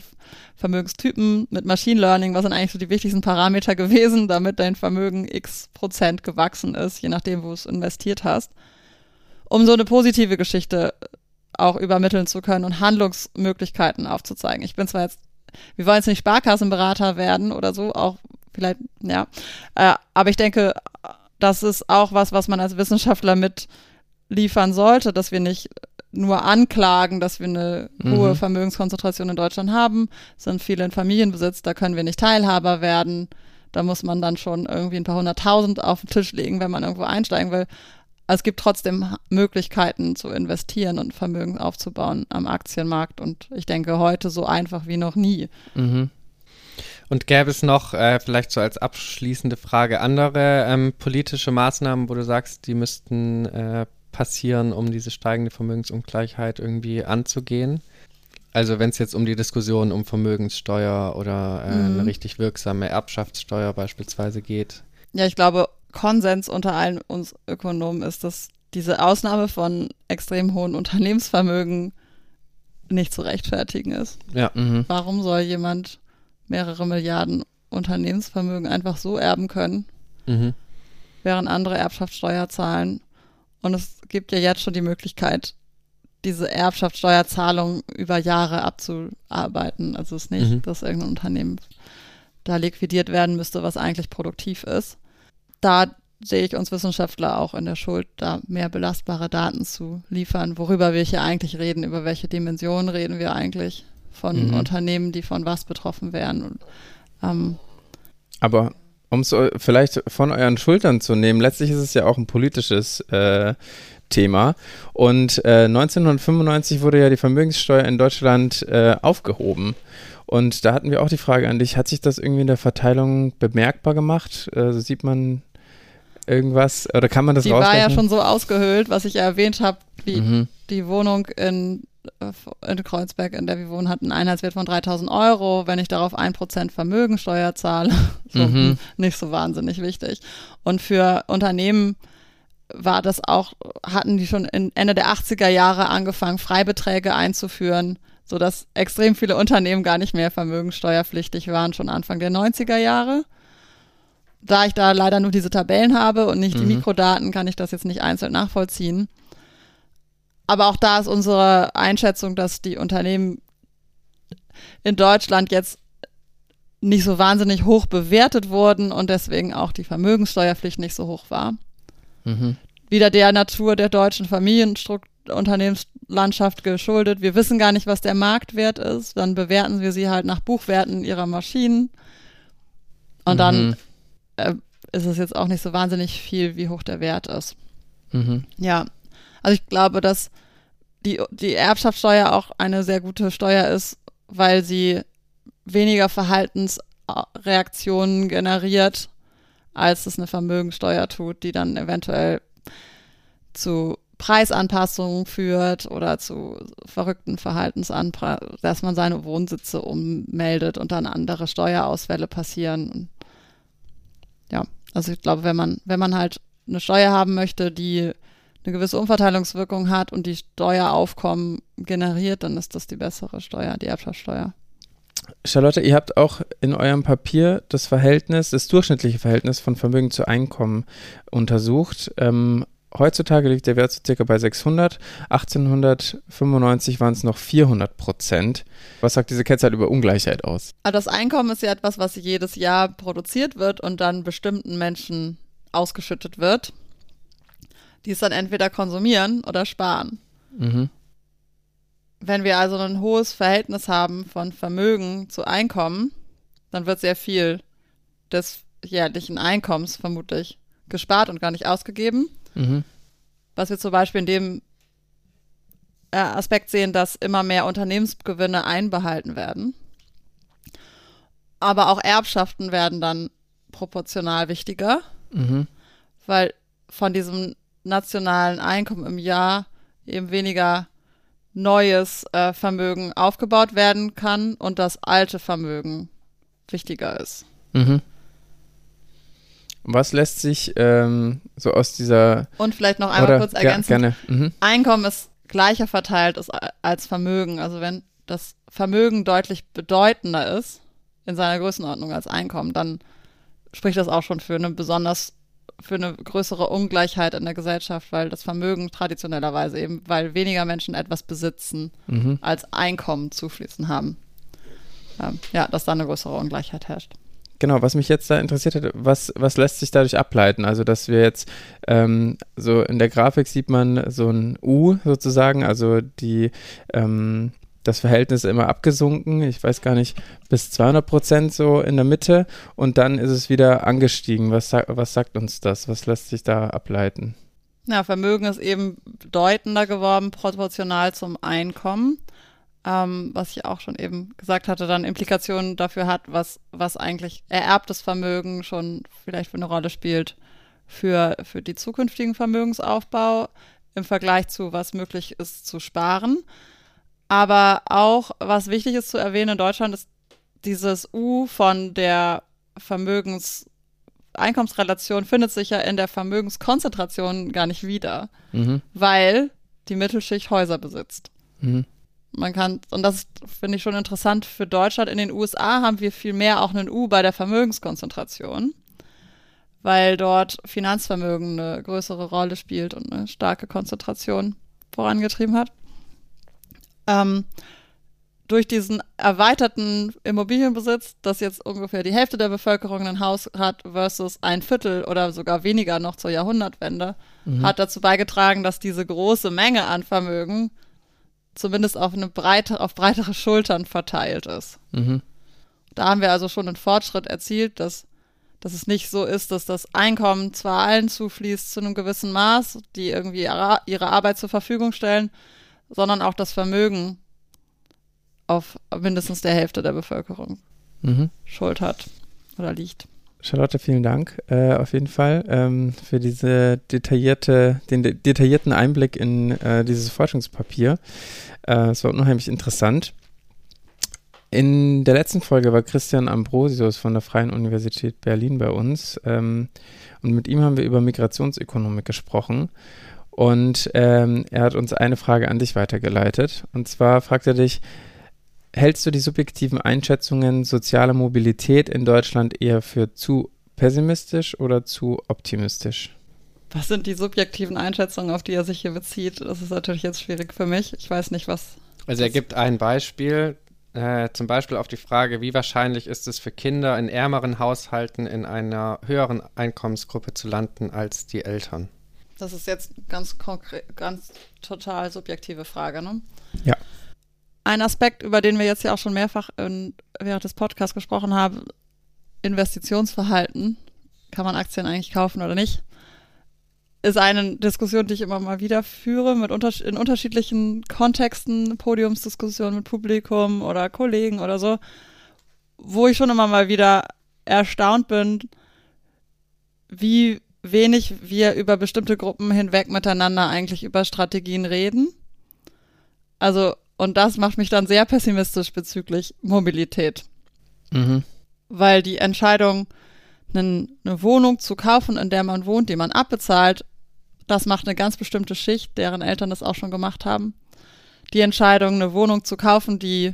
Vermögenstypen mit Machine Learning, was sind eigentlich so die wichtigsten Parameter gewesen, damit dein Vermögen x Prozent gewachsen ist, je nachdem, wo du es investiert hast, um so eine positive Geschichte auch übermitteln zu können und Handlungsmöglichkeiten aufzuzeigen. Ich bin zwar jetzt, wir wollen jetzt nicht Sparkassenberater werden oder so, auch vielleicht, ja, äh, aber ich denke, das ist auch was, was man als Wissenschaftler mit liefern sollte, dass wir nicht nur anklagen, dass wir eine Mhm. hohe Vermögenskonzentration in Deutschland haben, Es sind viele in Familienbesitz, da können wir nicht Teilhaber werden. Da muss man dann schon irgendwie ein paar hunderttausend auf den Tisch legen, wenn man irgendwo einsteigen will. Es gibt trotzdem Möglichkeiten zu investieren und Vermögen aufzubauen am Aktienmarkt und ich denke heute so einfach wie noch nie. Mhm. Und gäbe es noch, äh, vielleicht so als abschließende Frage, andere ähm, politische Maßnahmen, wo du sagst, die müssten äh, passieren, um diese steigende Vermögensungleichheit irgendwie anzugehen? Also wenn es jetzt um die Diskussion um Vermögenssteuer oder äh, Mhm. eine richtig wirksame Erbschaftssteuer beispielsweise geht. Ja, ich glaube, Konsens unter allen uns Ökonomen ist, dass diese Ausnahme von extrem hohen Unternehmensvermögen nicht zu rechtfertigen ist. Ja. Mhm. Warum soll jemand mehrere Milliarden Unternehmensvermögen einfach so erben können, Mhm. während andere Erbschaftssteuer zahlen? Und es gibt ja jetzt schon die Möglichkeit, diese Erbschaftssteuerzahlung über Jahre abzuarbeiten. Also es ist nicht, Mhm. dass irgendein Unternehmen da liquidiert werden müsste, was eigentlich produktiv ist. Da sehe ich uns Wissenschaftler auch in der Schuld, da mehr belastbare Daten zu liefern, worüber wir hier eigentlich reden, über welche Dimensionen reden wir eigentlich von Mhm. Unternehmen, die von was betroffen wären. Ähm, Aber um es eu- vielleicht von euren Schultern zu nehmen, letztlich ist es ja auch ein politisches äh, Thema. Und äh, 1995 wurde ja die Vermögenssteuer in Deutschland äh, aufgehoben. Und da hatten wir auch die Frage an dich, hat sich das irgendwie in der Verteilung bemerkbar gemacht? Äh, sieht man irgendwas oder kann man das die war ja schon so ausgehöhlt, was ich ja erwähnt habe, wie Mhm. die Wohnung in, äh, in Kreuzberg, in der wir wohnen, hat einen Einheitswert von 3000 Euro. Wenn ich darauf 1% Vermögensteuer zahle, so Mhm. nicht so wahnsinnig wichtig. Und für Unternehmen war das auch, hatten die schon Ende der 80er Jahre angefangen, Freibeträge einzuführen, sodass extrem viele Unternehmen gar nicht mehr vermögensteuerpflichtig waren, schon Anfang der 90er Jahre. Da ich da leider nur diese Tabellen habe und nicht die Mhm. Mikrodaten, kann ich das jetzt nicht einzeln nachvollziehen. Aber auch da ist unsere Einschätzung, dass die Unternehmen in Deutschland jetzt nicht so wahnsinnig hoch bewertet wurden und deswegen auch die Vermögenssteuerpflicht nicht so hoch war. Mhm. Wieder der Natur der deutschen Familienunternehmenslandschaft geschuldet. Wir wissen gar nicht, was der Marktwert ist. Dann bewerten wir sie halt nach Buchwerten ihrer Maschinen. Und dann Mhm. äh, ist es jetzt auch nicht so wahnsinnig viel, wie hoch der Wert ist. Mhm. Ja, also ich glaube, dass die, die Erbschaftssteuer auch eine sehr gute Steuer ist, weil sie weniger Verhaltensreaktionen generiert, als es eine Vermögensteuer tut, die dann eventuell zu Preisanpassungen führt oder zu verrückten Verhaltensanpassungen, dass man seine Wohnsitze ummeldet und dann andere Steuerausfälle passieren. Und ja, also ich glaube, wenn man, wenn man halt eine Steuer haben möchte, die eine gewisse Umverteilungswirkung hat und die Steueraufkommen generiert, dann ist das die bessere Steuer, die Erbschaftssteuer. Charlotte, ihr habt auch in eurem Papier das Verhältnis, das durchschnittliche Verhältnis von Vermögen zu Einkommen untersucht. Ähm, heutzutage liegt der Wert so circa bei 600. 1895 waren es noch 400 Prozent. Was sagt diese Kennzahl über Ungleichheit aus? Aber das Einkommen ist ja etwas, was jedes Jahr produziert wird und dann bestimmten Menschen ausgeschüttet wird, die es dann entweder konsumieren oder sparen. Mhm. Wenn wir also ein hohes Verhältnis haben von Vermögen zu Einkommen, dann wird sehr viel des jährlichen Einkommens vermutlich gespart und gar nicht ausgegeben. Mhm. Was wir zum Beispiel in dem äh, Aspekt sehen, dass immer mehr Unternehmensgewinne einbehalten werden. Aber auch Erbschaften werden dann proportional wichtiger, Mhm. weil von diesem nationalen Einkommen im Jahr eben weniger neues äh, Vermögen aufgebaut werden kann und das alte Vermögen wichtiger ist. Mhm. Was lässt sich ähm, so aus dieser. Und vielleicht noch einmal oder, kurz ja, ergänzen. gerne. Mhm. Einkommen ist gleicher verteilt ist als Vermögen. Also wenn das Vermögen deutlich bedeutender ist in seiner Größenordnung als Einkommen, dann spricht das auch schon für eine besonders für eine größere Ungleichheit in der Gesellschaft, weil das Vermögen traditionellerweise eben, weil weniger Menschen etwas besitzen, Mhm. als Einkommen zufließen haben. Ähm, ja, dass da eine größere Ungleichheit herrscht. Genau, was mich jetzt da interessiert hat, was, was lässt sich dadurch ableiten? Also, dass wir jetzt ähm, so in der Grafik sieht man so ein U sozusagen, also die, ähm, das Verhältnis immer abgesunken, ich weiß gar nicht, bis 200 Prozent so in der Mitte und dann ist es wieder angestiegen. Was, was sagt uns das? Was lässt sich da ableiten? Ja, Vermögen ist eben bedeutender geworden, proportional zum Einkommen. Ähm, was ich auch schon eben gesagt hatte, dann Implikationen dafür hat, was, was eigentlich ererbtes Vermögen schon vielleicht für eine Rolle spielt für, für die zukünftigen Vermögensaufbau im Vergleich zu, was möglich ist zu sparen. Aber auch, was wichtig ist zu erwähnen in Deutschland, ist dieses U von der Vermögens-Einkommensrelation findet sich ja in der Vermögenskonzentration gar nicht wieder Mhm. weil die Mittelschicht Häuser besitzt. Mhm. Man kann, und das finde ich schon interessant für Deutschland. In den USA haben wir viel mehr auch einen U bei der Vermögenskonzentration, weil dort Finanzvermögen eine größere Rolle spielt und eine starke Konzentration vorangetrieben hat. Ähm, durch diesen erweiterten Immobilienbesitz, dass jetzt ungefähr die Hälfte der Bevölkerung ein Haus hat versus ein Viertel oder sogar weniger noch zur Jahrhundertwende, Mhm. hat dazu beigetragen, dass diese große Menge an Vermögen zumindest auf eine breite, auf breitere Schultern verteilt ist. Mhm. Da haben wir also schon einen Fortschritt erzielt, dass, dass es nicht so ist, dass das Einkommen zwar allen zufließt zu einem gewissen Maß, die irgendwie ihre ihre Arbeit zur Verfügung stellen, sondern auch das Vermögen auf mindestens der Hälfte der Bevölkerung Mhm. Schuld hat oder liegt. Charlotte, vielen Dank äh, auf jeden Fall ähm, für diese detaillierte, den de detaillierten Einblick in äh, dieses Forschungspapier. Äh, es war unheimlich interessant. In der letzten Folge war Christian Ambrosius von der Freien Universität Berlin bei uns ähm, und mit ihm haben wir über Migrationsökonomik gesprochen. Und ähm, er hat uns eine Frage an dich weitergeleitet. Und zwar fragt er dich, hältst du die subjektiven Einschätzungen sozialer Mobilität in Deutschland eher für zu pessimistisch oder zu optimistisch? Was sind die subjektiven Einschätzungen, auf die er sich hier bezieht? Das ist natürlich jetzt schwierig für mich. Ich weiß nicht, was. Also er gibt ein Beispiel, äh, zum Beispiel auf die Frage, wie wahrscheinlich ist es für Kinder in ärmeren Haushalten in einer höheren Einkommensgruppe zu landen als die Eltern. Das ist jetzt ganz konkret, ganz total subjektive Frage, ne? Ja. Ein Aspekt, über den wir jetzt ja auch schon mehrfach in, während des Podcasts gesprochen haben, Investitionsverhalten. Kann man Aktien eigentlich kaufen oder nicht? Ist eine Diskussion, die ich immer mal wieder führe, mit unter, in unterschiedlichen Kontexten, Podiumsdiskussionen mit Publikum oder Kollegen oder so, wo ich schon immer mal wieder erstaunt bin, wie wenig wir über bestimmte Gruppen hinweg miteinander eigentlich über Strategien reden. Also, und das macht mich dann sehr pessimistisch bezüglich Mobilität, Mhm. weil die Entscheidung, eine Wohnung zu kaufen, in der man wohnt, die man abbezahlt, das macht eine ganz bestimmte Schicht, deren Eltern das auch schon gemacht haben. Die Entscheidung, eine Wohnung zu kaufen, die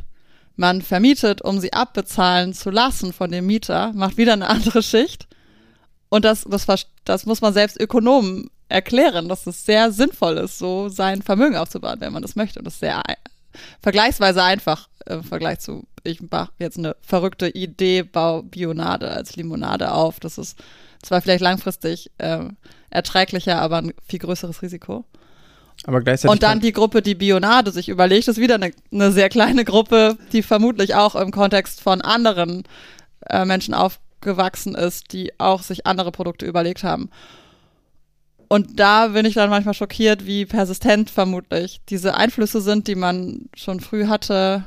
man vermietet, um sie abbezahlen zu lassen von dem Mieter, macht wieder eine andere Schicht. Und das, das, das muss man selbst Ökonomen erklären, dass es sehr sinnvoll ist, so sein Vermögen aufzubauen, wenn man das möchte. Und das ist sehr vergleichsweise einfach im Vergleich zu, ich mache jetzt eine verrückte Idee, baue Bionade als Limonade auf. Das ist zwar vielleicht langfristig äh, erträglicher, aber ein viel größeres Risiko. Aber gleichzeitig. Und dann die Gruppe, die Bionade sich überlegt, ist wieder eine, eine sehr kleine Gruppe, die vermutlich auch im Kontext von anderen äh, Menschen aufgewachsen ist, die auch sich andere Produkte überlegt haben. Und da bin ich dann manchmal schockiert, wie persistent vermutlich diese Einflüsse sind, die man schon früh hatte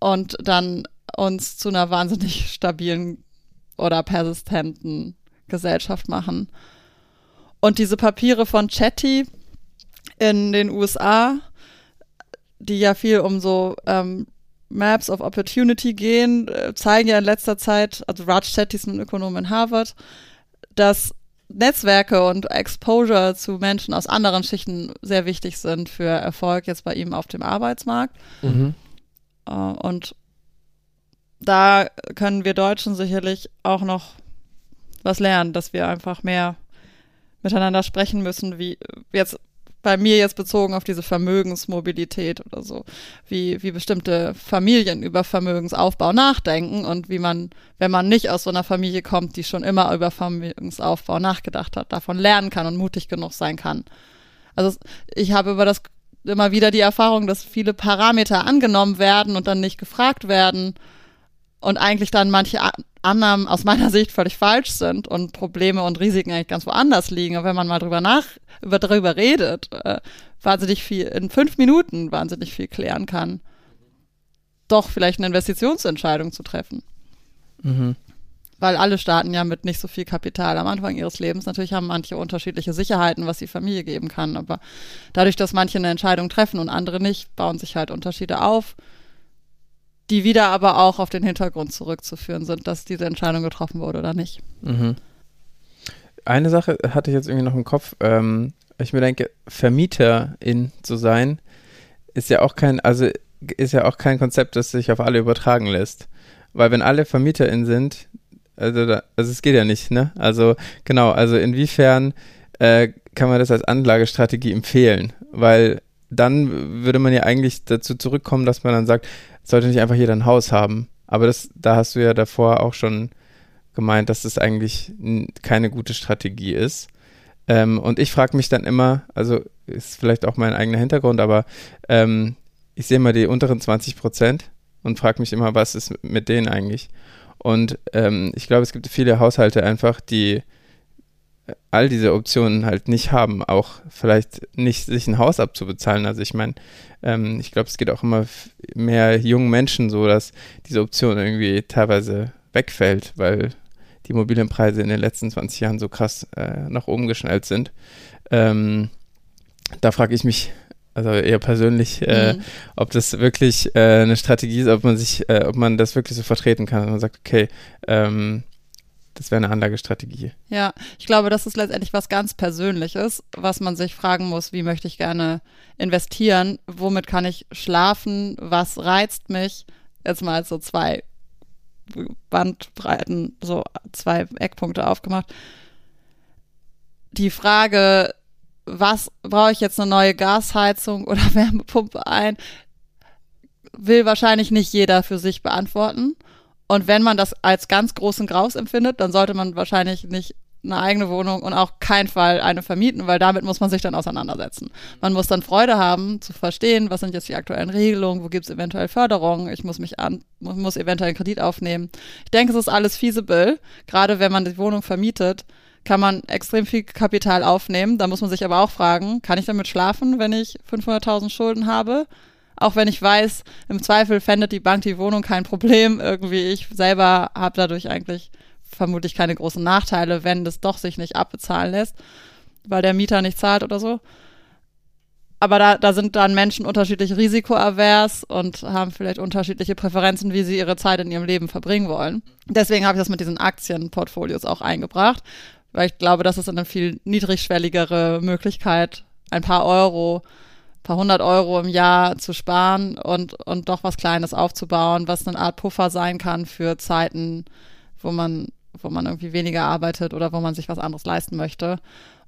und dann uns zu einer wahnsinnig stabilen oder persistenten Gesellschaft machen. Und diese Papiere von Chatty in den USA, die ja viel um so ähm, Maps of Opportunity gehen, äh, zeigen ja in letzter Zeit, also Raj Chetty ist ein Ökonom in Harvard, dass Netzwerke und Exposure zu Menschen aus anderen Schichten sehr wichtig sind für Erfolg jetzt bei ihm auf dem Arbeitsmarkt. Mhm. Äh, und da können wir Deutschen sicherlich auch noch was lernen, dass wir einfach mehr miteinander sprechen müssen, wie jetzt bei mir jetzt bezogen auf diese Vermögensmobilität oder so, wie, wie bestimmte Familien über Vermögensaufbau nachdenken und wie man, wenn man nicht aus so einer Familie kommt, die schon immer über Vermögensaufbau nachgedacht hat, davon lernen kann und mutig genug sein kann. Also ich habe über das immer wieder die Erfahrung, dass viele Parameter angenommen werden und dann nicht gefragt werden und eigentlich dann manche Annahmen aus meiner Sicht völlig falsch sind und Probleme und Risiken eigentlich ganz woanders liegen. Und wenn man mal drüber nach, über, darüber redet, äh, wahnsinnig viel, in fünf Minuten wahnsinnig viel klären kann, doch vielleicht eine Investitionsentscheidung zu treffen. Mhm. Weil alle starten ja mit nicht so viel Kapital am Anfang ihres Lebens. Natürlich haben manche unterschiedliche Sicherheiten, was die Familie geben kann. Aber dadurch, dass manche eine Entscheidung treffen und andere nicht, bauen sich halt Unterschiede auf die wieder aber auch auf den Hintergrund zurückzuführen sind, dass diese Entscheidung getroffen wurde oder nicht. Mhm. Eine Sache hatte ich jetzt irgendwie noch im Kopf. Ähm, ich mir denke, Vermieterin zu sein, ist ja auch kein, also ist ja auch kein Konzept, das sich auf alle übertragen lässt. Weil wenn alle VermieterInnen sind, also, da, also es geht ja nicht, ne? Also genau, also inwiefern äh, kann man das als Anlagestrategie empfehlen? Weil dann würde man ja eigentlich dazu zurückkommen, dass man dann sagt, sollte nicht einfach jeder ein Haus haben. Aber das, da hast du ja davor auch schon gemeint, dass das eigentlich keine gute Strategie ist. Ähm, und ich frage mich dann immer, also ist vielleicht auch mein eigener Hintergrund, aber ähm, ich sehe mal die unteren 20 Prozent und frage mich immer, was ist mit denen eigentlich? Und ähm, ich glaube, es gibt viele Haushalte einfach, die all diese Optionen halt nicht haben, auch vielleicht nicht sich ein Haus abzubezahlen. Also ich meine, ähm, ich glaube, es geht auch immer mehr jungen Menschen so, dass diese Option irgendwie teilweise wegfällt, weil die Immobilienpreise in den letzten 20 Jahren so krass äh, nach oben geschnellt sind. Ähm, da frage ich mich, also eher persönlich, äh, mhm. ob das wirklich äh, eine Strategie ist, ob man sich, äh, ob man das wirklich so vertreten kann, dass man sagt, okay, ähm, das wäre eine Anlagestrategie. Ja, ich glaube, das ist letztendlich was ganz Persönliches, was man sich fragen muss, wie möchte ich gerne investieren, womit kann ich schlafen, was reizt mich, jetzt mal so zwei Bandbreiten, so zwei Eckpunkte aufgemacht. Die Frage, was brauche ich jetzt eine neue Gasheizung oder Wärmepumpe ein, will wahrscheinlich nicht jeder für sich beantworten. Und wenn man das als ganz großen Graus empfindet, dann sollte man wahrscheinlich nicht eine eigene Wohnung und auch kein Fall eine vermieten, weil damit muss man sich dann auseinandersetzen. Man muss dann Freude haben, zu verstehen, was sind jetzt die aktuellen Regelungen, wo gibt es eventuell Förderungen, ich muss mich an, muss eventuell einen Kredit aufnehmen. Ich denke, es ist alles feasible, gerade wenn man die Wohnung vermietet, kann man extrem viel Kapital aufnehmen. Da muss man sich aber auch fragen, kann ich damit schlafen, wenn ich 500.000 Schulden habe? Auch wenn ich weiß, im Zweifel fändet die Bank die Wohnung kein Problem. Irgendwie ich selber habe dadurch eigentlich vermutlich keine großen Nachteile, wenn das doch sich nicht abbezahlen lässt, weil der Mieter nicht zahlt oder so. Aber da, da sind dann Menschen unterschiedlich risikoavers und haben vielleicht unterschiedliche Präferenzen, wie sie ihre Zeit in ihrem Leben verbringen wollen. Deswegen habe ich das mit diesen Aktienportfolios auch eingebracht, weil ich glaube, das ist eine viel niedrigschwelligere Möglichkeit, ein paar Euro paar hundert Euro im Jahr zu sparen und, und doch was Kleines aufzubauen, was eine Art Puffer sein kann für Zeiten, wo man, wo man irgendwie weniger arbeitet oder wo man sich was anderes leisten möchte.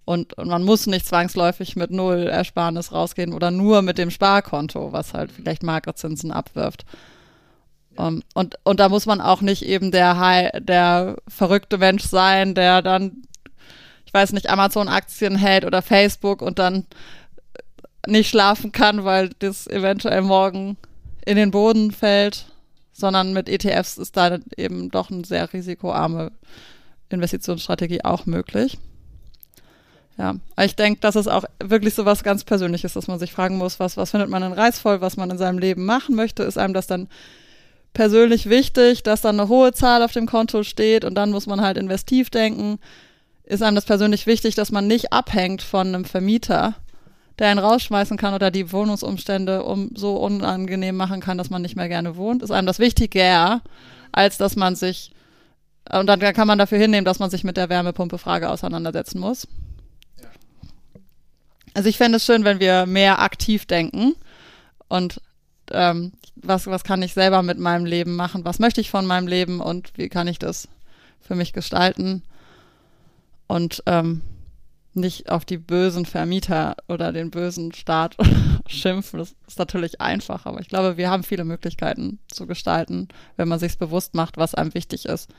Und, und man muss nicht zwangsläufig mit null Ersparnis rausgehen oder nur mit dem Sparkonto, was halt vielleicht magere Zinsen abwirft. Um, und, und da muss man auch nicht eben der, High, der verrückte Mensch sein, der dann, ich weiß nicht, Amazon-Aktien hält oder Facebook und dann nicht schlafen kann, weil das eventuell morgen in den Boden fällt, sondern mit ETFs ist da eben doch eine sehr risikoarme Investitionsstrategie auch möglich. Ja, ich denke, das ist auch wirklich so was ganz Persönliches, dass man sich fragen muss, was, was findet man denn reizvoll, was man in seinem Leben machen möchte, ist einem das dann persönlich wichtig, dass dann eine hohe Zahl auf dem Konto steht und dann muss man halt investiv denken. Ist einem das persönlich wichtig, dass man nicht abhängt von einem Vermieter, der einen rausschmeißen kann oder die Wohnungsumstände um so unangenehm machen kann, dass man nicht mehr gerne wohnt, ist einem das wichtiger, als dass man sich und dann kann man dafür hinnehmen, dass man sich mit der Wärmepumpe-Frage auseinandersetzen muss. Also ich fände es schön, wenn wir mehr aktiv denken und ähm, was, was kann ich selber mit meinem Leben machen, was möchte ich von meinem Leben und wie kann ich das für mich gestalten? Und ähm, nicht auf die bösen Vermieter oder den bösen Staat schimpfen. Das ist natürlich einfach, aber ich glaube, wir haben viele Möglichkeiten zu gestalten, wenn man sich bewusst macht, was einem wichtig ist.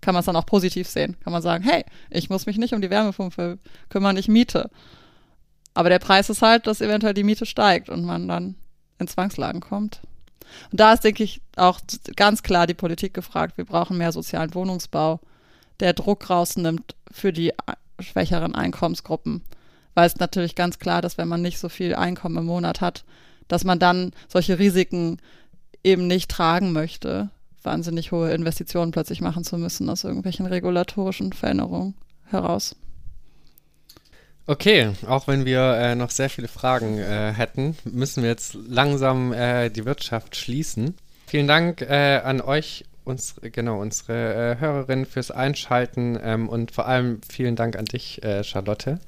Kann man es dann auch positiv sehen. Kann man sagen, hey, ich muss mich nicht um die Wärmepumpe kümmern, ich miete. Aber der Preis ist halt, dass eventuell die Miete steigt und man dann in Zwangslagen kommt. Und da ist, denke ich, auch ganz klar die Politik gefragt. Wir brauchen mehr sozialen Wohnungsbau, der Druck rausnimmt für die schwächeren Einkommensgruppen. Weil es natürlich ganz klar, dass wenn man nicht so viel Einkommen im Monat hat, dass man dann solche Risiken eben nicht tragen möchte, wahnsinnig hohe Investitionen plötzlich machen zu müssen aus irgendwelchen regulatorischen Veränderungen heraus. Okay, auch wenn wir äh, noch sehr viele Fragen äh, hätten, müssen wir jetzt langsam äh, die Wirtschaft schließen. Vielen Dank äh, an euch, uns, genau, unsere äh, Hörerinnen fürs Einschalten ähm, und vor allem vielen Dank an dich, äh, Charlotte,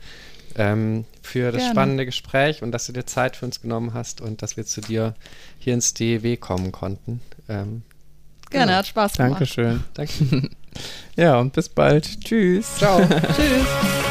ähm, für das Gerne. spannende Gespräch und dass du dir Zeit für uns genommen hast und dass wir zu dir hier ins DEW kommen konnten. Ähm, Gerne, genau. hat Spaß gemacht. Dankeschön. Danke. ja, und bis bald. Tschüss. Ciao. Tschüss.